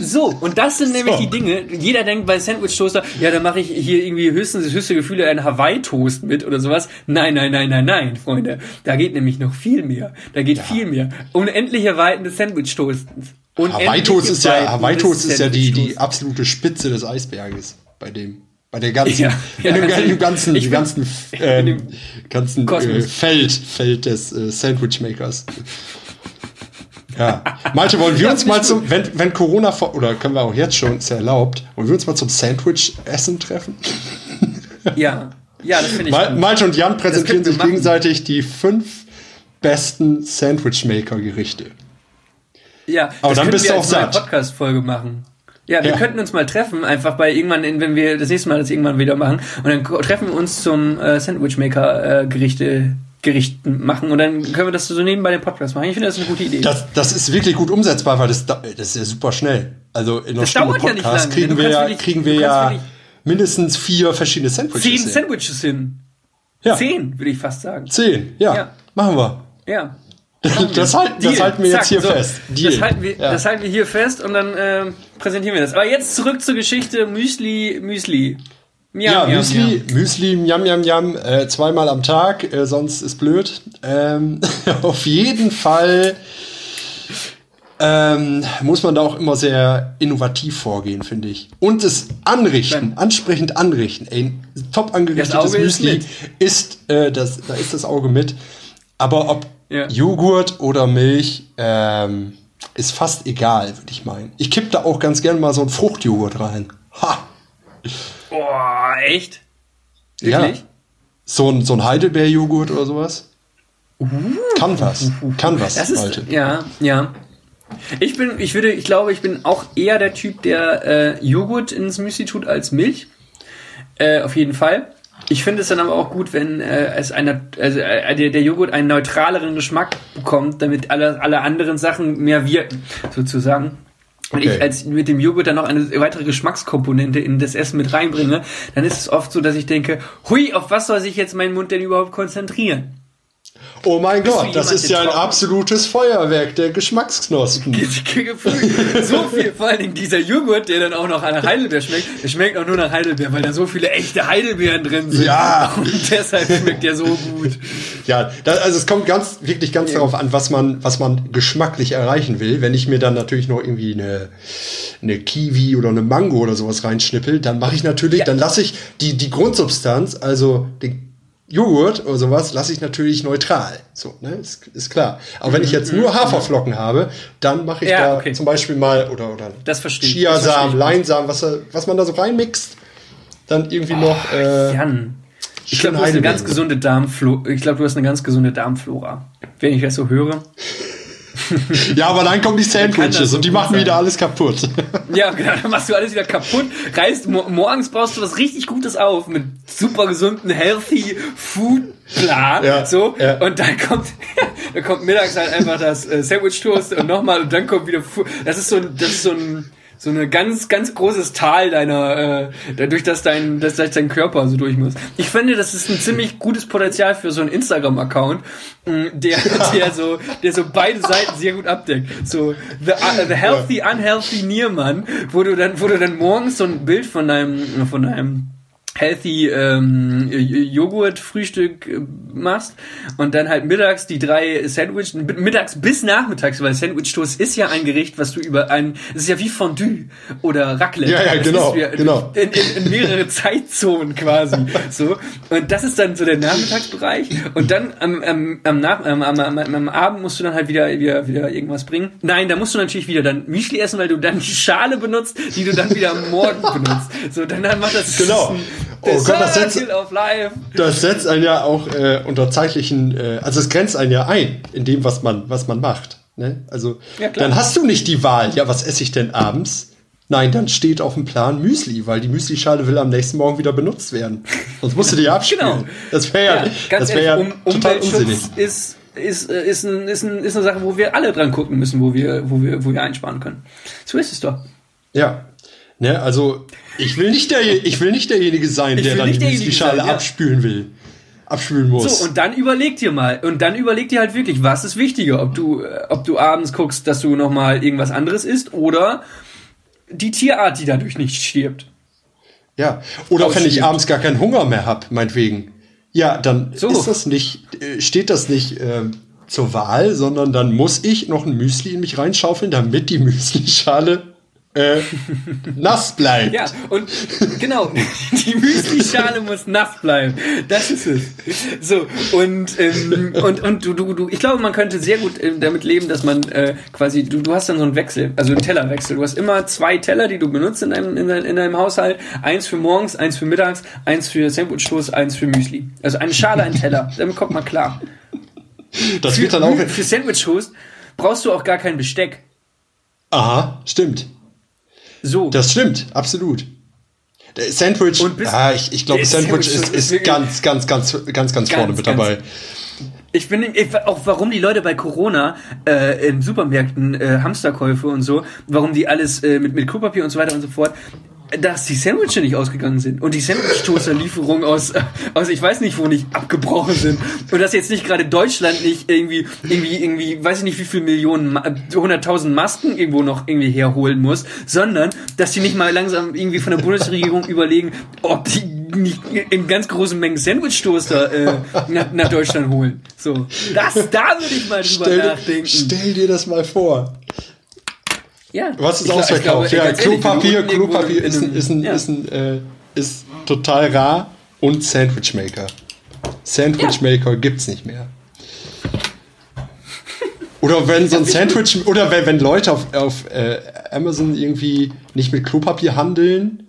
So, und das sind nämlich So. die Dinge. Jeder denkt bei Sandwich Toaster, ja, da mache ich hier irgendwie höchstens das höchste Gefühl ein Hawaii Toast mit oder sowas. Nein, nein, nein, nein, nein, Freunde. Da geht nämlich noch viel mehr. Da geht viel mehr. Unendliche Weiten des Sandwich Toastens. Hawaii Toast ist ja, Hawaii Toast ist ja die, die absolute Spitze des Eisberges bei dem, bei der ganzen, Ja, ja, in dem, also in dem ganzen, ich ganzen, ähm, dem ganzen äh. Feld, Feld des äh, Sandwichmakers. Ja. Malte, wollen wir uns mal zum, wenn, wenn Corona vor, oder können wir auch jetzt schon, ist ja erlaubt, wollen wir uns mal zum Sandwich-Essen treffen? Ja, ja, das finde ich Mal. Malte und Jan präsentieren sich machen. gegenseitig die fünf besten Sandwichmaker-Gerichte. Ja, Aber dann bist wir du auch satt. Podcast-Folge machen. Ja, wir Ja. könnten uns mal treffen, einfach bei irgendwann, in- wenn wir das nächste Mal das irgendwann wieder machen. Und dann treffen wir uns zum äh, Sandwichmaker-Gerichte Gerichten machen und dann können wir das so nebenbei den Podcast machen. Ich finde, das eine gute Idee. Das, das ist wirklich gut umsetzbar, weil das, da- das ist ja super schnell. Also in einer Das Stunde dauert ja nicht Podcast lange. kriegen wir ja, wirklich- kriegen wir ja mindestens vier verschiedene Sandwiches. Zehn hin. Sandwiches hin. Ja. Zehn, würde ich fast sagen. Zehn, ja. Ja. Machen wir. Ja. Das, halten, das halten wir jetzt Zack, hier so. fest. Deal. Das halten, wir, ja. das halten wir hier fest und dann ähm, präsentieren wir das. Aber jetzt zurück zur Geschichte Müsli, Müsli. Miam, ja, miam, Müsli, miam. Müsli, Yam Yam Yam, äh, zweimal am Tag, äh, sonst ist blöd. Ähm, auf jeden Fall ähm, muss man da auch immer sehr innovativ vorgehen, finde ich. Und es anrichten, ansprechend anrichten. Ey, ein top angerichtetes ist Müsli mit. ist, äh, das, da ist das Auge mit. Aber ob Ja. Joghurt oder Milch, ähm, ist fast egal, würde ich meinen. Ich kipp da auch ganz gerne mal so einen Fruchtjoghurt rein. Ha! Boah, echt? Wirklich? Ja. So ein, so ein Heidelbeerjoghurt oder sowas. Kann was. Kann was, Das ist Malte. ja, ja. Ich bin, ich würde, ich glaube, ich bin auch eher der Typ, der äh, Joghurt ins Müsli tut als Milch. Äh, auf jeden Fall. Ich finde es dann aber auch gut, wenn äh, es einer, also äh, der, der Joghurt einen neutraleren Geschmack bekommt, damit alle, alle anderen Sachen mehr wirken, sozusagen. Wenn okay. ich als mit dem Joghurt dann noch eine weitere Geschmackskomponente in das Essen mit reinbringe, dann ist es oft so, dass ich denke, hui, auf was soll sich jetzt mein Mund denn überhaupt konzentrieren? Oh mein Bist Gott, das ist ja ein absolutes Feuerwerk der Geschmacksknospen. so viel, vor allen Dingen dieser Joghurt, der dann auch noch an Heidelbeer schmeckt, der schmeckt auch nur nach Heidelbeer, weil da so viele echte Heidelbeeren drin sind. Ja. Und deshalb schmeckt der so gut. Ja, das, also es kommt ganz, wirklich ganz ja. darauf an, was man, was man geschmacklich erreichen will. Wenn ich mir dann natürlich noch irgendwie eine, eine Kiwi oder eine Mango oder sowas reinschnippel, dann mache ich natürlich, ja. dann lasse ich die, die Grundsubstanz, also den Joghurt oder sowas lasse ich natürlich neutral. So, ne? Ist, ist klar. Aber wenn ich jetzt nur Haferflocken habe, dann mache ich ja, da okay. zum Beispiel mal oder, oder das Chiasamen, Leinsamen, was, was man da so reinmixt. Dann irgendwie oh, noch. Äh, Jan. Ich glaube, du hast eine ganz gesunde Darmflora. Ich glaube, du hast eine ganz gesunde Darmflora. Wenn ich das so höre. ja, aber dann kommen die Sandwiches und die machen sein. wieder alles kaputt. ja, genau, dann machst du alles wieder kaputt. Reißt, morgens baust du was richtig Gutes auf mit super gesunden, healthy Food Plan. Ja, so. Ja. Und dann kommt, dann kommt mittags halt einfach das äh, Sandwich Toast und nochmal und dann kommt wieder Food. Das ist so ein, das ist so ein, so ein ganz, ganz großes Tal deiner, äh, dadurch, dass dein, dass dein Körper so durch muss. Ich finde, das ist ein ziemlich gutes Potenzial für so einen Instagram-Account, mm, der, der so, der so beide Seiten sehr gut abdeckt. So, the, uh, the healthy, unhealthy Niermann, wo du dann, wo du dann morgens so ein Bild von deinem, von deinem healthy ähm, Joghurt-Frühstück äh, machst und dann halt mittags die drei Sandwich, mittags bis nachmittags, weil Sandwich-Toast ist ja ein Gericht, was du über ein, es ist ja wie Fondue oder Raclette. Ja, ja, genau, wie, genau. In, in, in mehrere Zeitzonen quasi, so. Und das ist dann so der Nachmittagsbereich und dann am, am, am, Nach am, am, am, am Abend musst du dann halt wieder, wieder, wieder irgendwas bringen. Nein, da musst du natürlich wieder dann Müsli essen, weil du dann die Schale benutzt, die du dann wieder am Morgen benutzt. So, dann, dann macht das genau. Oh Gott, das setzt, das setzt einen ja auch äh, unter zeitlichen, äh, also es grenzt einen ja ein in dem, was man, was man macht. Ne? Also ja, dann hast du nicht die Wahl, ja, was esse ich denn abends? Nein, dann steht auf dem Plan Müsli, weil die Müslischale will am nächsten Morgen wieder benutzt werden. Sonst musst du die abspielen. genau. Das wäre ja, ja, das wär ja um, total unsinnig. Ist, ist, äh, ist, ein, ist, ein, ist eine Sache, wo wir alle dran gucken müssen, wo wir, wo wir, wo wir einsparen können. So ist es doch. Ja, Ne, also ich will nicht der, ich will nicht derjenige sein, der dann die Müslischale ja. abspülen will. Abspülen muss. So, und dann überleg dir mal, und dann überleg dir halt wirklich, was ist wichtiger, ob du, äh, ob du abends guckst, dass du nochmal irgendwas anderes isst oder die Tierart, die dadurch nicht stirbt. Ja, oder wenn ich abends gar keinen Hunger mehr hab, meinetwegen. Ja, dann so. ist das nicht, äh, steht das nicht äh, zur Wahl, sondern dann muss ich noch ein Müsli in mich reinschaufeln, damit die Müslischale äh, nass bleibt. Ja, und genau, die Müsli-Schale muss nass bleiben. Das ist es. So, und, ähm, und, und du, du, du, ich glaube, man könnte sehr gut äh, damit leben, dass man äh, quasi, du, du hast dann so einen Wechsel, also einen Tellerwechsel. Du hast immer zwei Teller, die du benutzt in deinem, in, deinem, in deinem Haushalt. Eins für morgens, eins für mittags, eins für Sandwich-Toast, eins für Müsli. Also eine Schale, ein Teller. Damit kommt man klar. Das für, wird dann auch. Für Sandwich-Toast brauchst du auch gar kein Besteck. Aha, stimmt. So. Das stimmt, absolut. Der Sandwich, und bis, ah, ich, ich glaube, Sandwich, Sandwich ist, ist, ist ganz, ganz, ganz, ganz, ganz, ganz vorne mit dabei. Ich bin auch, warum die Leute bei Corona äh, in Supermärkten äh, Hamsterkäufe und so, warum die alles äh, mit, mit Klopapier und so weiter und so fort dass die Sandwiches nicht ausgegangen sind und die Sandwich-Toaster-Lieferungen aus, aus ich weiß nicht wo nicht abgebrochen sind und dass jetzt nicht gerade Deutschland nicht irgendwie, irgendwie, irgendwie, weiß ich nicht wie viel Millionen, hunderttausend Masken irgendwo noch irgendwie herholen muss, sondern dass die nicht mal langsam irgendwie von der Bundesregierung überlegen, ob die nicht in ganz großen Mengen Sandwich-Toaster äh, nach, nach, Deutschland holen. So, das, da würde ich mal drüber stell, nachdenken. Stell dir das mal vor. Ja. Was ist ausverkauft? Ja, Klopapier, Klopapier ist, ein, ist, ein, ja. ist, ein, äh, ist total rar und Sandwichmaker. Sandwichmaker ja. gibt's nicht mehr. Oder wenn so ein Sandwich, oder wenn, wenn Leute auf, auf äh, Amazon irgendwie nicht mit Klopapier handeln,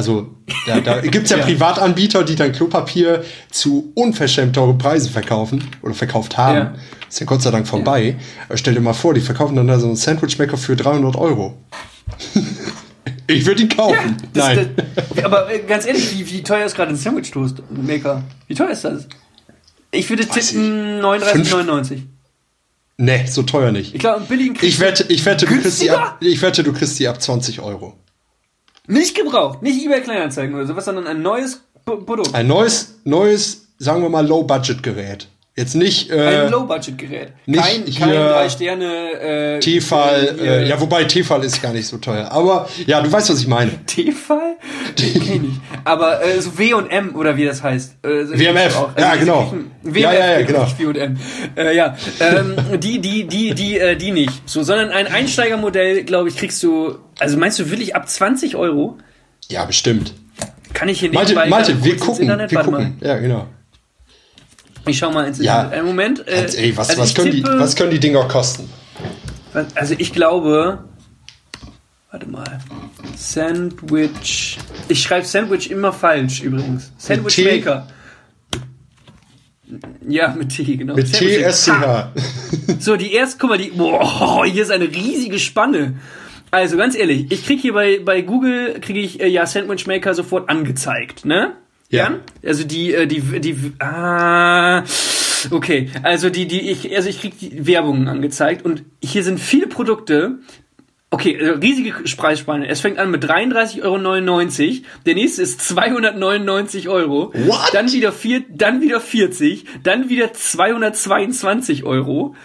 also da, da gibt es ja, ja, Privatanbieter, die dann Klopapier zu unverschämt teuren Preisen verkaufen oder verkauft haben. Ja. Ist ja Gott sei Dank vorbei. Ja. Stell dir mal vor, die verkaufen dann da so einen Sandwichmaker für 300 Euro. Ich würde ihn kaufen. Das- Nein. das- aber äh, ganz ehrlich, wie, wie teuer ist gerade ein Sandwich-Toast-Maker? Wie teuer ist das? Ich würde tippen 39,99. nee, so teuer nicht. Ich glaube, einen billigen Ich wette, ich wette, du kriegst die ab, ich wette, du kriegst die ab 20 Euro. Nicht gebraucht, nicht eBay Kleinanzeigen oder sowas, sondern ein neues Produkt. Ein neues, neues, sagen wir mal, Low-Budget-Gerät. Jetzt nicht äh, Ein Low-Budget-Gerät. nicht Kein, kein drei Sterne äh, Tefal, hier- äh, ja, wobei Tefal ist gar nicht so teuer. Aber ja, du weißt, was ich meine. Tefal? Kenn ich nicht. Aber äh, so W und M oder wie das heißt. Äh, so WMF, auch. ja, genau. WMF, Ja, ja, ja, genau. nicht W und M. Äh, ja, ähm, die, die, die, die, äh, die nicht. So, sondern ein Einsteigermodell, glaube ich, kriegst du. Also meinst du wirklich ab 20 Euro? Ja, bestimmt. Kann ich hier Malte, nebenbei Malte ganz wir gucken, wir Warte gucken. Ja, genau. Ich schau mal ins Ja. Internet. Einen Moment. Äh, ey, was, also was, können die, tippe- was können die Dinger kosten? Also ich glaube. Warte mal. Sandwich. Ich schreibe Sandwich immer falsch übrigens. Sandwich T? Maker. Ja, mit T, genau. Mit! TSCH. So, die erste, guck mal, die. Boah, hier ist eine riesige Spanne. Also ganz ehrlich, ich krieg hier bei, bei Google, kriege ich äh, ja Sandwich Maker sofort angezeigt, ne? Ja. Jan? Also die, äh, die, die, ah, okay. Also die, die, ich, also ich krieg die Werbungen angezeigt und hier sind viele Produkte. Okay, äh, riesige Preisspanne. Es fängt an mit 33,99 Euro. Der nächste ist 299 Euro. What? Dann wieder vier, dann wieder 40, dann wieder 222 Euro.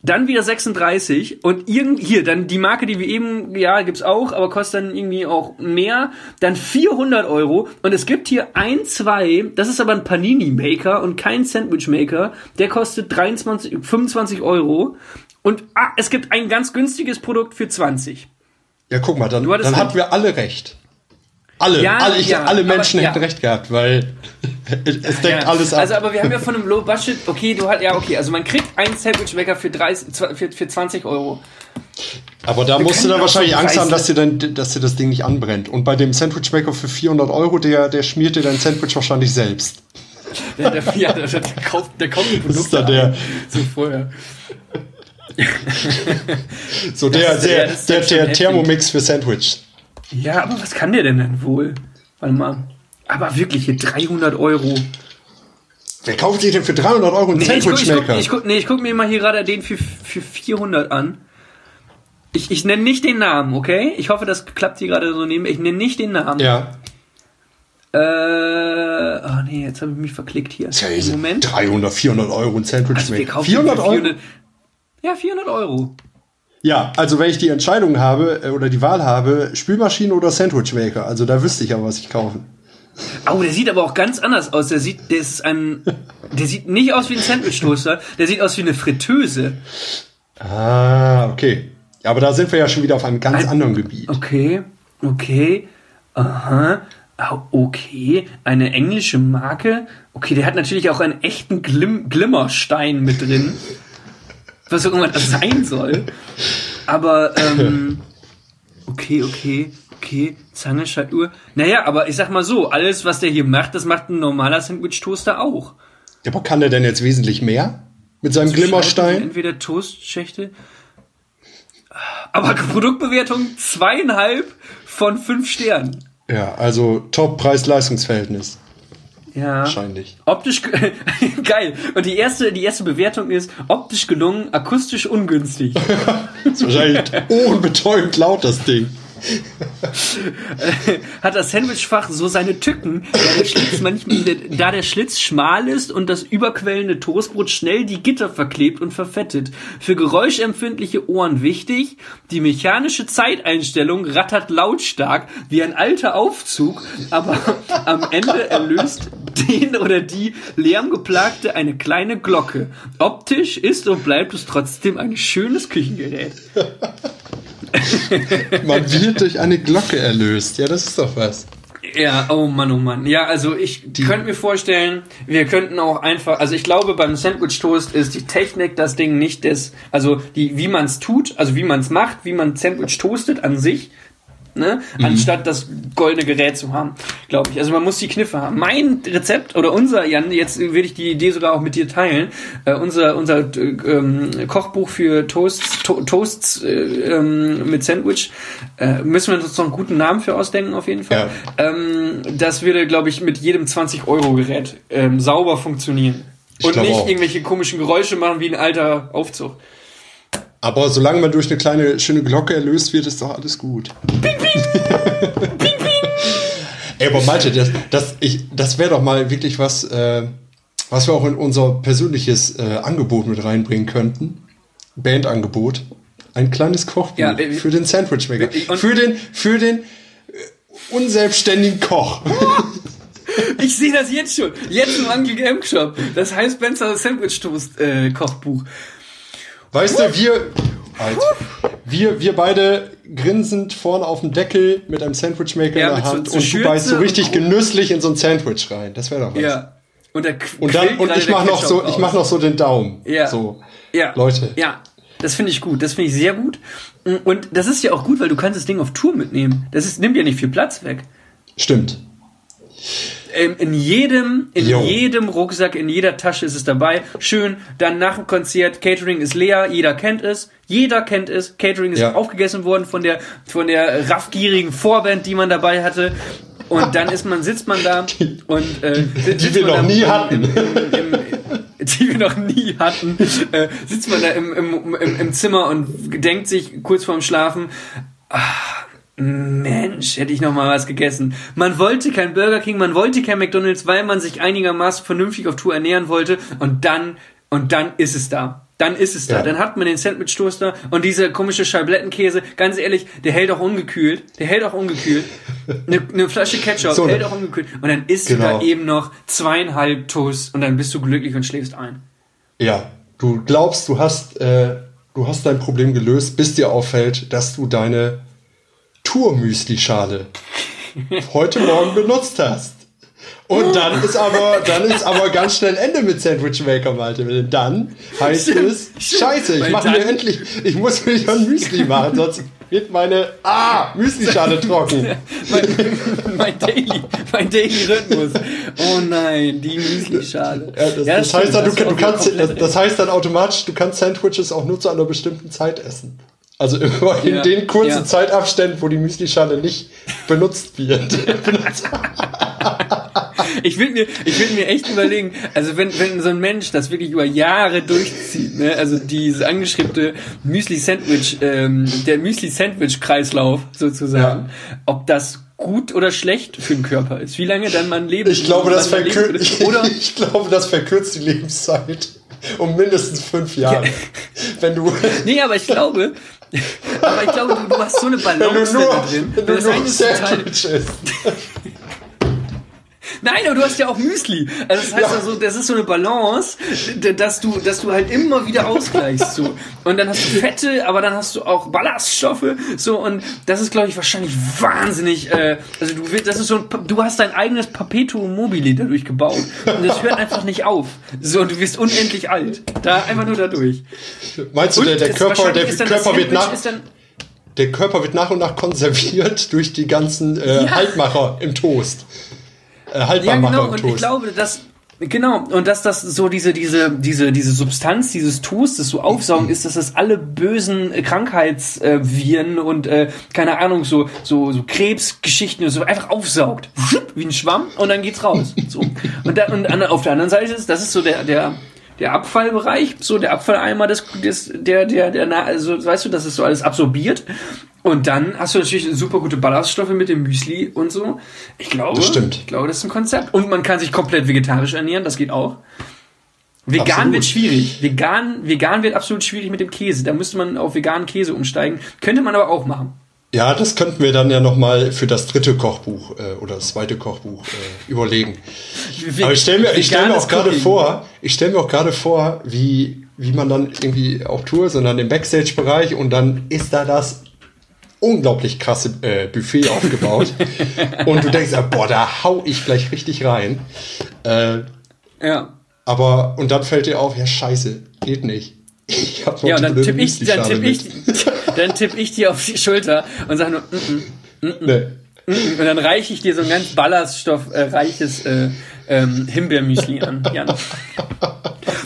Dann wieder 36 und irgend hier dann die Marke, die wir eben ja gibt's auch, aber kostet dann irgendwie auch mehr. Dann 400 Euro und es gibt hier ein, zwei. Das ist aber ein Panini Maker und kein Sandwich Maker. Der kostet 23, 25 Euro und ah, es gibt ein ganz günstiges Produkt für 20. Ja, guck mal, dann, dann hatten wir alle recht. Alle, Ja, alle, ich, ja, alle aber- Menschen ja. hätten recht gehabt, weil es deckt Ja, alles ab. Also, aber wir haben ja von einem Low Budget, okay, du halt, ja, okay, also man kriegt einen Sandwich Maker für 30, für, für 20 Euro. aber da musst du dann wahrscheinlich Angst haben, dass dir, dann, dass dir das Ding nicht anbrennt. Und bei dem Sandwich Maker für 400 Euro, der, der schmiert dir dein Sandwich wahrscheinlich selbst. Der, der, ja, der, der, kauft, der kauft die Das ist Produkte dann der, ein, so vorher. so der, ja, der, der, der heftig. Thermomix für Sandwich. Ja, aber was kann der denn dann wohl? Warte mal. Aber wirklich hier 300 Euro. Wer kauft sich denn für 300 Euro einen Nee, ich guck, Sandwich ich, guck, ich, guck, nee, ich guck mir mal hier gerade den für, für 400 an. Ich, ich nenne nicht den Namen, okay? Ich hoffe, das klappt hier gerade so neben. Ich nenne nicht den Namen. ja. Äh, oh nee, jetzt habe ich mich verklickt hier. Diese Moment. 300, 400 Euro ein Sandwich Also wir kaufen 400 für Euro? 400 Ja, 400 Euro. Ja, also wenn ich die Entscheidung habe äh, oder die Wahl habe, Spülmaschine oder Sandwich Maker, also da wüsste ich aber, was ich kaufe. Oh, der sieht aber auch ganz anders aus. Der sieht, der ist ein, der sieht nicht aus wie ein Sandwich-Toaster. Der sieht aus wie eine Fritteuse. Ah, okay. Ja, aber da sind wir ja schon wieder auf einem ganz Ein- anderen Gebiet. Okay, okay, aha, ah, okay, eine englische Marke. Okay, der hat natürlich auch einen echten Glim Glimmerstein mit drin. Was immer das sein soll. Aber, ähm, okay, okay, okay, Zange, Schaltuhr. Naja, aber ich sag mal so, alles, was der hier macht, das macht ein normaler Sandwich-Toaster auch. Ja, aber kann der denn jetzt wesentlich mehr? Mit seinem Schalten, Glimmerstein? Entweder Toastschächte. Aber Produktbewertung zweieinhalb von fünf Sternen. Ja, also Top-Preis-Leistungsverhältnis. Ja. Wahrscheinlich. Optisch ge- geil. Und die erste, die erste Bewertung ist optisch gelungen, akustisch ungünstig. Ist wahrscheinlich unbetäubend laut, das Ding. Hat das Sandwichfach so seine Tücken, da der Schlitz manchmal, da der Schlitz schmal ist und das überquellende Toastbrot schnell die Gitter verklebt und verfettet. Für geräuschempfindliche Ohren wichtig, die mechanische Zeiteinstellung rattert lautstark wie ein alter Aufzug, aber am Ende erlöst den oder die lärmgeplagte eine kleine Glocke. Optisch ist und bleibt es trotzdem ein schönes Küchengerät. Man wird durch eine Glocke erlöst. Ja, das ist doch was. Ja, oh Mann, oh Mann. Ja, also ich könnte mir vorstellen, wir könnten auch einfach, also ich glaube, beim Sandwich Toast ist die Technik das Ding nicht des, also die, wie man es tut, also wie man es macht, wie man Sandwich toastet an sich, ne? Mhm. Anstatt das goldene Gerät zu haben, glaube ich. Also man muss die Kniffe haben. Mein Rezept oder unser, Jan, jetzt will ich die Idee sogar auch mit dir teilen, äh, unser, unser äh, ähm, Kochbuch für Toasts, to Toasts äh, ähm, mit Sandwich, äh, müssen wir uns noch einen guten Namen für ausdenken auf jeden Fall. Ja. Ähm, das würde, glaube ich, mit jedem 20-Euro-Gerät ähm, sauber funktionieren. Und nicht auch. irgendwelche komischen Geräusche machen wie ein alter Aufzug. Aber solange man durch eine kleine schöne Glocke erlöst wird, ist doch alles gut. Ping, ping. ping, ping. Ey, aber Malte, das, das, das wäre doch mal wirklich was, äh, was wir auch in unser persönliches äh, Angebot mit reinbringen könnten. Bandangebot. Ein kleines Kochbuch ja, äh, für den Sandwichmaker. Für den, für den äh, unselbstständigen Koch. Ich sehe das jetzt schon. Jetzt im Uncle Game Shop. Das heißt Spencer Sandwich Toast äh, Kochbuch. Weißt du, wir, Alter, wir, wir beide grinsend vorne auf dem Deckel mit einem Sandwichmaker ja, in der Hand so, und du beißt so richtig genüsslich in so ein Sandwich rein. Das wäre doch was. Ja. Und, und dann und ich mach noch so, ich mach noch so den Daumen. Ja. So. Ja. Leute. Ja. Das finde ich gut. Das finde ich sehr gut. Und das ist ja auch gut, weil du kannst das Ding auf Tour mitnehmen. Das ist, nimmt ja nicht viel Platz weg. Stimmt in jedem, in jo. jedem Rucksack, in jeder Tasche ist es dabei. Schön. Dann nach dem Konzert, Catering ist leer, jeder kennt es. Jeder kennt es. Catering ist ja. aufgegessen worden von der, von der raffgierigen Vorband, die man dabei hatte. Und dann ist man, sitzt man da und äh, die, wir noch nie hatten. Im, im, im, die wir noch nie hatten, äh, sitzt man da im, im, im, im Zimmer und denkt sich kurz vorm Schlafen, ach, Mensch, hätte ich noch mal was gegessen. Man wollte kein Burger King, man wollte kein McDonald's, weil man sich einigermaßen vernünftig auf Tour ernähren wollte und dann und dann ist es da. Dann ist es da. Ja. Dann hat man den Sandwich Toaster und dieser komische Scheiblettenkäse. Ganz ehrlich, der hält auch ungekühlt. Der hält auch ungekühlt. Eine, eine Flasche Ketchup so, hält auch ungekühlt. Und dann isst genau. du da eben noch zweieinhalb Toast und dann bist du glücklich und schläfst ein. Ja, du glaubst, du hast, äh, du hast dein Problem gelöst, bis dir auffällt, dass du deine Tour-Müsli-Schale heute Morgen benutzt hast. Und dann ist aber, dann ist aber ganz schnell Ende mit Sandwich Maker, Malte. Denn dann heißt es, scheiße, ich mache mir endlich, ich muss mir ein Müsli machen, sonst wird meine, ah, Müsli-Schale trocken. mein, mein, Daily, mein Daily Rhythmus. Oh nein, die Müsli-Schale. Ja, das, ja, das, heißt dann, du, du kannst, das, das heißt dann automatisch, du kannst Sandwiches auch nur zu einer bestimmten Zeit essen. Also immer in ja, den kurzen ja. Zeitabständen, wo die Müslischale nicht benutzt wird. ich will mir, ich will mir echt überlegen, also wenn, wenn so ein Mensch das wirklich über Jahre durchzieht, ne, also diese angeschriebene Müsli-Sandwich, ähm, der Müsli-Sandwich-Kreislauf sozusagen, ja. ob das gut oder schlecht für den Körper ist. Wie lange dann man lebt. Ich glaube, das verkürzt, oder? ich glaube, das verkürzt die Lebenszeit um mindestens fünf Jahre. Wenn du. nee, aber ich glaube, aber ich glaube, du, du hast so eine Balance wenn du nur, drin. Wenn du das nur Sandwich isst. Nein, aber du hast ja auch Müsli. Also das heißt ja. also, das ist so eine Balance, dass du, dass du halt immer wieder ausgleichst. So. Und dann hast du Fette, aber dann hast du auch Ballaststoffe. So, und das ist, glaube ich, wahrscheinlich wahnsinnig. Äh, also du willst, das ist so ein, du hast dein eigenes Perpetuum mobile dadurch gebaut. Und das hört einfach nicht auf. So, und du wirst unendlich alt. Da einfach nur dadurch. Meinst du, und der, der Körper, der Körper wird nach. Der Körper wird nach und nach konserviert durch die ganzen äh, ja. Haltmacher im Toast äh, haltbar ja, genau, und ich glaube, dass Genau, und dass das so diese, diese, diese, diese Substanz, dieses Toast, das so aufsaugen ist, dass das alle bösen Krankheitsviren und äh, keine Ahnung, so, so, so Krebsgeschichten so einfach aufsaugt. Wie ein Schwamm und dann geht's raus. So. Und, da, und auf der anderen Seite ist, das ist so der, der, der Abfallbereich, so der Abfalleimer des, des der, der, der, also weißt du, dass es so alles absorbiert. Und dann hast du natürlich super gute Ballaststoffe mit dem Müsli und so. Ich glaube, das stimmt. ich glaube, das ist ein Konzept. Und man kann sich komplett vegetarisch ernähren, das geht auch. Vegan absolut. wird schwierig. Vegan, vegan wird absolut schwierig mit dem Käse. Da müsste man auf veganen Käse umsteigen. Könnte man aber auch machen. Ja, das könnten wir dann ja nochmal für das dritte Kochbuch äh, oder das zweite Kochbuch äh, überlegen. Wie, aber ich stelle mir, ich stell mir auch gerade vor, ich stelle mir auch gerade vor, wie, wie man dann irgendwie auf Tour, sondern im Backstage-Bereich und dann ist da das unglaublich krasse äh, Buffet aufgebaut. und du denkst, boah, da hau ich gleich richtig rein. Äh, ja. Aber, und dann fällt dir auf, ja, scheiße, geht nicht. Ich hab noch ja, und dann tippe ich, dann tipp ich, dann tipp ich dir auf die Schulter und sage nur, mm -mm, Nee. Und dann reiche ich dir so ein ganz ballaststoffreiches äh, ähm, Himbeermüsli an, Jan.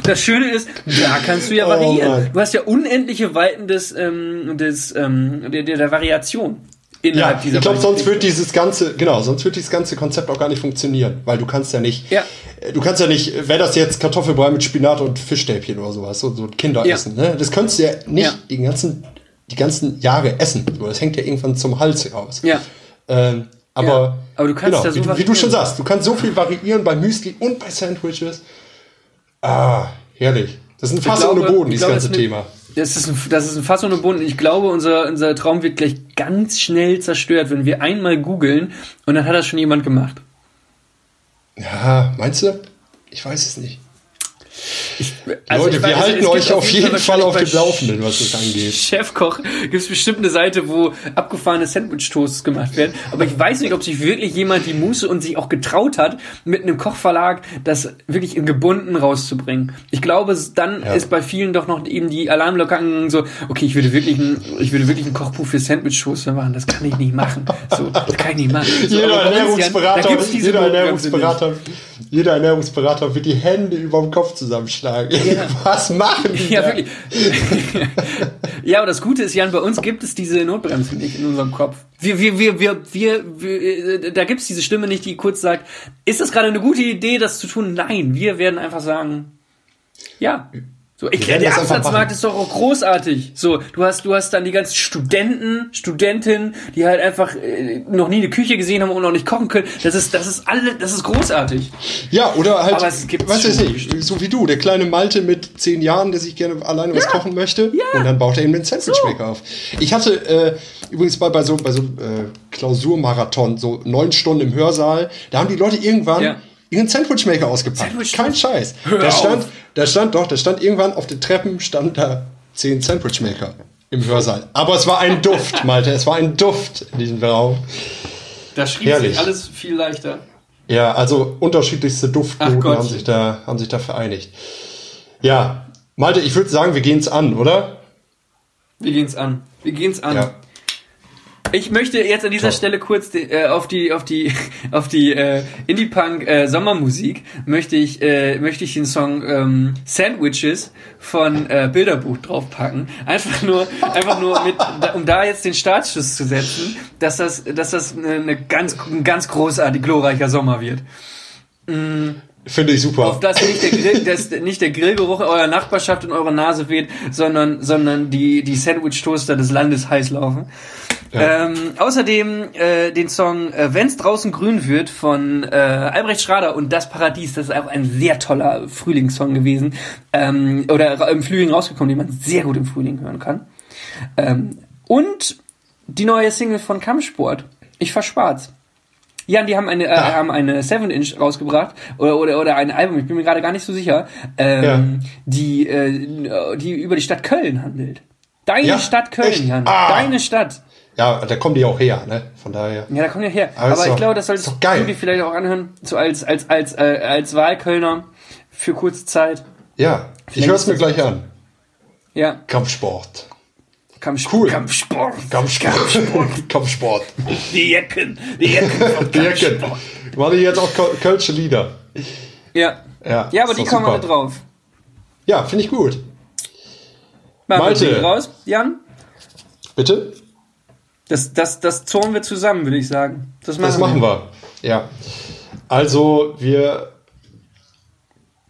Das Schöne ist, da kannst du ja Oh variieren. Mann. du hast ja unendliche Weiten des, ähm, des ähm, der, der, der Variation innerhalb Ja, dieser ich glaube, sonst wird dieses ganze, genau, sonst wird dieses ganze Konzept auch gar nicht funktionieren, weil du kannst ja nicht, Ja. äh, du kannst ja nicht, wäre das jetzt Kartoffelbrei mit Spinat und Fischstäbchen oder sowas, so, so Kinderessen, ne? Das könntest du ja nicht Ja. die ganzen, die ganzen Jahre essen. Das hängt ja irgendwann zum Hals raus. Ja. Ähm, aber, Ja, aber du kannst genau, da so wie, du- wie du schon sagst, du kannst so viel variieren bei Müsli und bei Sandwiches. Ah, herrlich. Das ist ein Fass ohne Boden, dieses glaube, ganze das Thema. Das ist, ein, das ist ein Fass ohne Boden. Ich glaube, unser, unser Traum wird gleich ganz schnell zerstört, wenn wir einmal googeln und dann hat das schon jemand gemacht. Ja, meinst du? Ich weiß es nicht. Also Leute, ich wir weiß, halten euch auf jeden Fall auf dem Laufenden, was das angeht. Chefkoch gibt es bestimmt eine Seite, wo abgefahrene Sandwich-Toasts gemacht werden. Aber ich weiß nicht, ob sich wirklich jemand die Muße und sich auch getraut hat, mit einem Kochverlag das wirklich in gebunden rauszubringen. Ich glaube, dann Ja. ist bei vielen doch noch eben die Alarmglocke angegangen, so, okay, ich würde wirklich ein, ich würde wirklich ein Kochbuch für Sandwich-Toasts machen. Das kann ich nicht machen. So, das kann ich nicht machen. So, Jeder Jan, Ernährungsberater, jeder. Ernährungsberater, jeder Ernährungsberater wird die Hände über dem Kopf zusammenschlagen. Was machen die Ja, da? wirklich. ja, aber das Gute ist, Jan, bei uns gibt es diese Notbremse nicht in unserem Kopf. Wir, wir, wir, wir, wir, wir äh, da gibt es diese Stimme nicht, die kurz sagt, ist das gerade eine gute Idee, das zu tun? Nein, wir werden einfach sagen, ja. So, ich, der Absatzmarkt ist doch auch großartig. So, du hast, du hast dann die ganzen Studenten, Studentinnen, die halt einfach äh, noch nie eine Küche gesehen haben und noch nicht kochen können. Das ist, das ist alle, das ist großartig. Ja, oder halt, Aber es gibt's was weiß ich, so wie du, der kleine Malte mit zehn Jahren, der sich gerne alleine was kochen möchte. Und dann baut er ihm den Sandwichmaker auf. Ich hatte äh, übrigens mal bei so, bei so äh, Klausurmarathon, so neun Stunden im Hörsaal, da haben die Leute irgendwann Ja. Ihren Sandwichmaker ausgepackt. Sandwich- Kein Scheiß. Hör Da auf. stand, da stand doch, da stand irgendwann auf den Treppen, stand da zehn Sandwichmaker im Hörsaal. Aber es war ein Duft, Malte, es war ein Duft in diesem Raum. Da schrieb Herrlich. sich alles viel leichter. Ja, also unterschiedlichste Duftnoten haben sich, da, haben sich da vereinigt. Ja, Malte, ich würde sagen, wir gehen's an, oder? Wir gehen's an. Wir gehen's an. Ja. Ich möchte jetzt an dieser Top. Stelle kurz die, äh, auf die auf die auf die äh, Indie Punk äh, Sommermusik möchte ich äh, möchte ich den Song ähm, Sandwiches von äh, Bilderbuch draufpacken. Einfach nur einfach nur mit um da jetzt den Startschuss zu setzen, dass das dass das eine, eine ganz ein ganz großartig glorreicher Sommer wird. Finde ich super. Auf das nicht der, Grill, dass nicht der Grillgeruch eurer Nachbarschaft in eurer Nase weht, sondern, sondern die, die Sandwich-Toaster des Landes heiß laufen. Ähm, außerdem äh, den Song äh, Wenn's draußen grün wird von äh, Albrecht Schrader und Das Paradies. Das ist auch ein sehr toller Frühlingssong gewesen. Ähm, oder im Frühling rausgekommen, den man sehr gut im Frühling hören kann. Ähm, und die neue Single von Kampfsport. Ich fahr schwarz. Jan, die haben eine, äh, haben eine 7-Inch rausgebracht oder, oder, oder ein Album, ich bin mir gerade gar nicht so sicher, ähm, die, äh, die über die Stadt Köln handelt. Deine Ja, Stadt Köln, echt? Jan. Ah. Deine Stadt. Ja, da kommen die auch her, ne? Von daher. Ja, da kommt ja her. Aber Aber, ich doch- glaube, das solltest du dir vielleicht auch anhören, so als, als, als, äh, als Wahlkölner für kurze Zeit. Ja, ich höre es mir gleich an. Ja, Kampfsport. Kampf, Cool. Kampfsport. Kampfsport. Kampfsport. Die Jacken, die Jacken von Dirken. Kampfsport. War die jetzt auch Köl- Kölsche Lieder? Ja. Ja, Ja, aber die kommen alle drauf. Ja, finde ich gut. Wir Malte. die raus, Jan? Bitte? Das, das, das zonen wir zusammen, würde ich sagen. Das machen, Das machen wir. Ja. Also, wir,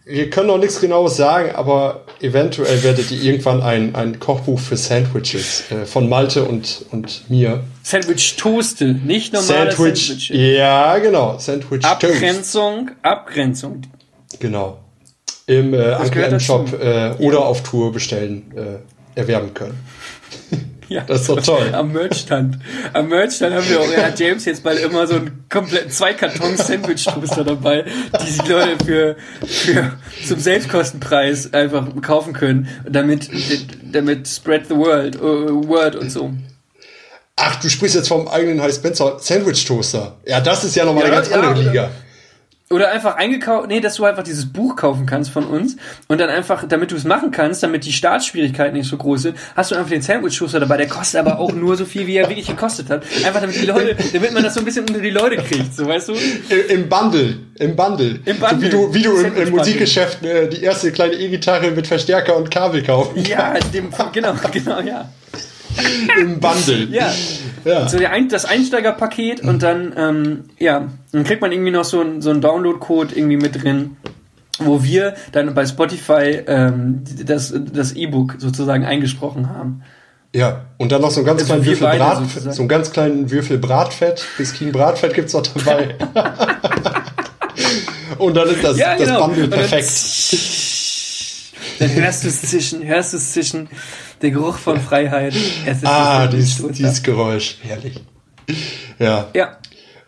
wir können noch nichts Genaues sagen, aber eventuell werdet ihr irgendwann ein, ein Kochbuch für Sandwiches äh, von Malte und, und mir. Sandwich Toaste, nicht normale Sandwich. Sandwich. Ja, genau. Sandwich Toast. Abgrenzung, Abgrenzung. Genau. Im äh, Shop äh, oder auf Tour bestellen, äh, erwerben können. Ja, Das ist doch toll. Am Merchstand. Am Merchstand haben wir auch, ja, James jetzt bald immer so einen kompletten zwei Kartons Sandwich Toaster dabei, die sich Leute für, für zum Selbstkostenpreis einfach kaufen können, damit, damit spread the world, äh, word und so. Ach, du sprichst jetzt vom eigenen High Spencer Sandwich Toaster. Ja, das ist ja nochmal Ja, eine ganz ja, andere Liga. Oder einfach eingekauft, nee, dass du einfach dieses Buch kaufen kannst von uns und dann einfach, damit du es machen kannst, damit die Startschwierigkeiten nicht so groß sind, hast du einfach den Sandwich Schuster dabei, der kostet aber auch nur so viel, wie er wirklich gekostet hat. Einfach damit die Leute, damit man das so ein bisschen unter die Leute kriegt, so weißt du? Im Bundle, im Bundle. Im Bundle. So wie du, wie du im, im. Musikgeschäft äh, die erste kleine E-Gitarre mit Verstärker und Kabel kaufen. Ja, dem, genau, genau, ja. Im Bundle. Ja. Ja. So der Ein das Einsteigerpaket und dann, ähm, ja, dann kriegt man irgendwie noch so, ein- so einen Download-Code irgendwie mit drin, wo wir dann bei Spotify ähm, das das E-Book sozusagen eingesprochen haben. Ja, und dann noch so einen ganz Also kleinen Würfel Brat, so einen ganz kleinen Würfel Bratfett. Biskin Bratfett gibt's noch dabei. und dann ist das, Ja, das genau. Bundle Und dann- perfekt. Dann hörst du es zischen, hörst du es zischen, der Geruch von Freiheit. Es ist Ah, dieses, dieses Geräusch. Herrlich. Ja. Ja,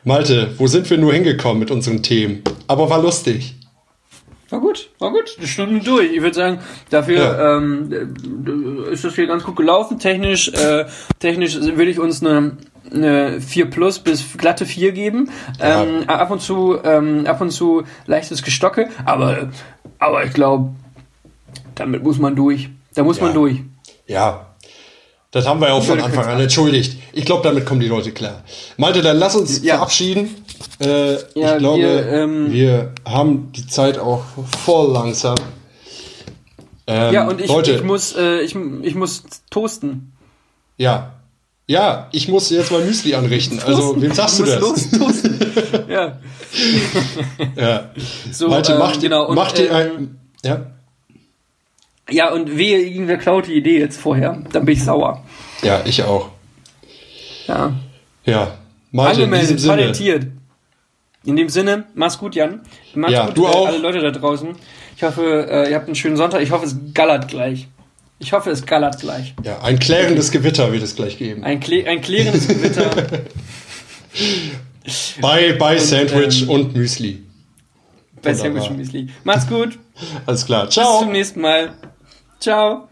Malte, wo sind wir nur hingekommen mit unseren Themen? Aber war lustig. war gut, war gut. Die Stunden durch. Ich würde sagen, dafür Ja. ähm, ist das hier ganz gut gelaufen. Technisch, äh, technisch würde ich uns eine, eine 4 plus bis glatte 4 geben. Ja. Ähm, ab und zu, ähm, ab und zu leichtes Gestocke, aber, aber ich glaube, damit muss man durch. Da muss Ja. man durch. Ja. Das haben wir ja auch von Anfang an entschuldigt. Ich glaube, damit kommen die Leute klar. Malte, dann lass uns Ja. verabschieden. Äh, Ja, ich glaube, wir, ähm, wir haben die Zeit auch voll langsam. Ähm, Ja, und ich, Leute, ich muss, äh, ich, ich muss toasten. ja. Ja, ich muss jetzt mal Müsli anrichten. Also, wem sagst du das? los toasten. ja. Ja. So, Malte, ähm, mach, genau, und, mach dir ähm, ein. Ja. Ja, und wehe, irgendwer klaut die Idee jetzt vorher. Dann bin ich sauer. ja, ich auch. Ja. Ja. Malte, in diesem Angemeldet, Sinne. patentiert. In dem Sinne, mach's gut, Jan. Macht's Ja, gut, du äh, auch. alle Leute da draußen. Ich hoffe, äh, ihr habt einen schönen Sonntag. Ich hoffe, es gallert gleich. Ich hoffe, es gallert gleich. Ja, ein klärendes Gewitter wird es gleich geben. Ein, klä ein klärendes Gewitter. Bei, bei Sandwich ähm, und Müsli. bei Wunderbar. Sandwich und Müsli. Macht's gut. Alles klar. Bis Ciao. zum nächsten Mal. Ciao.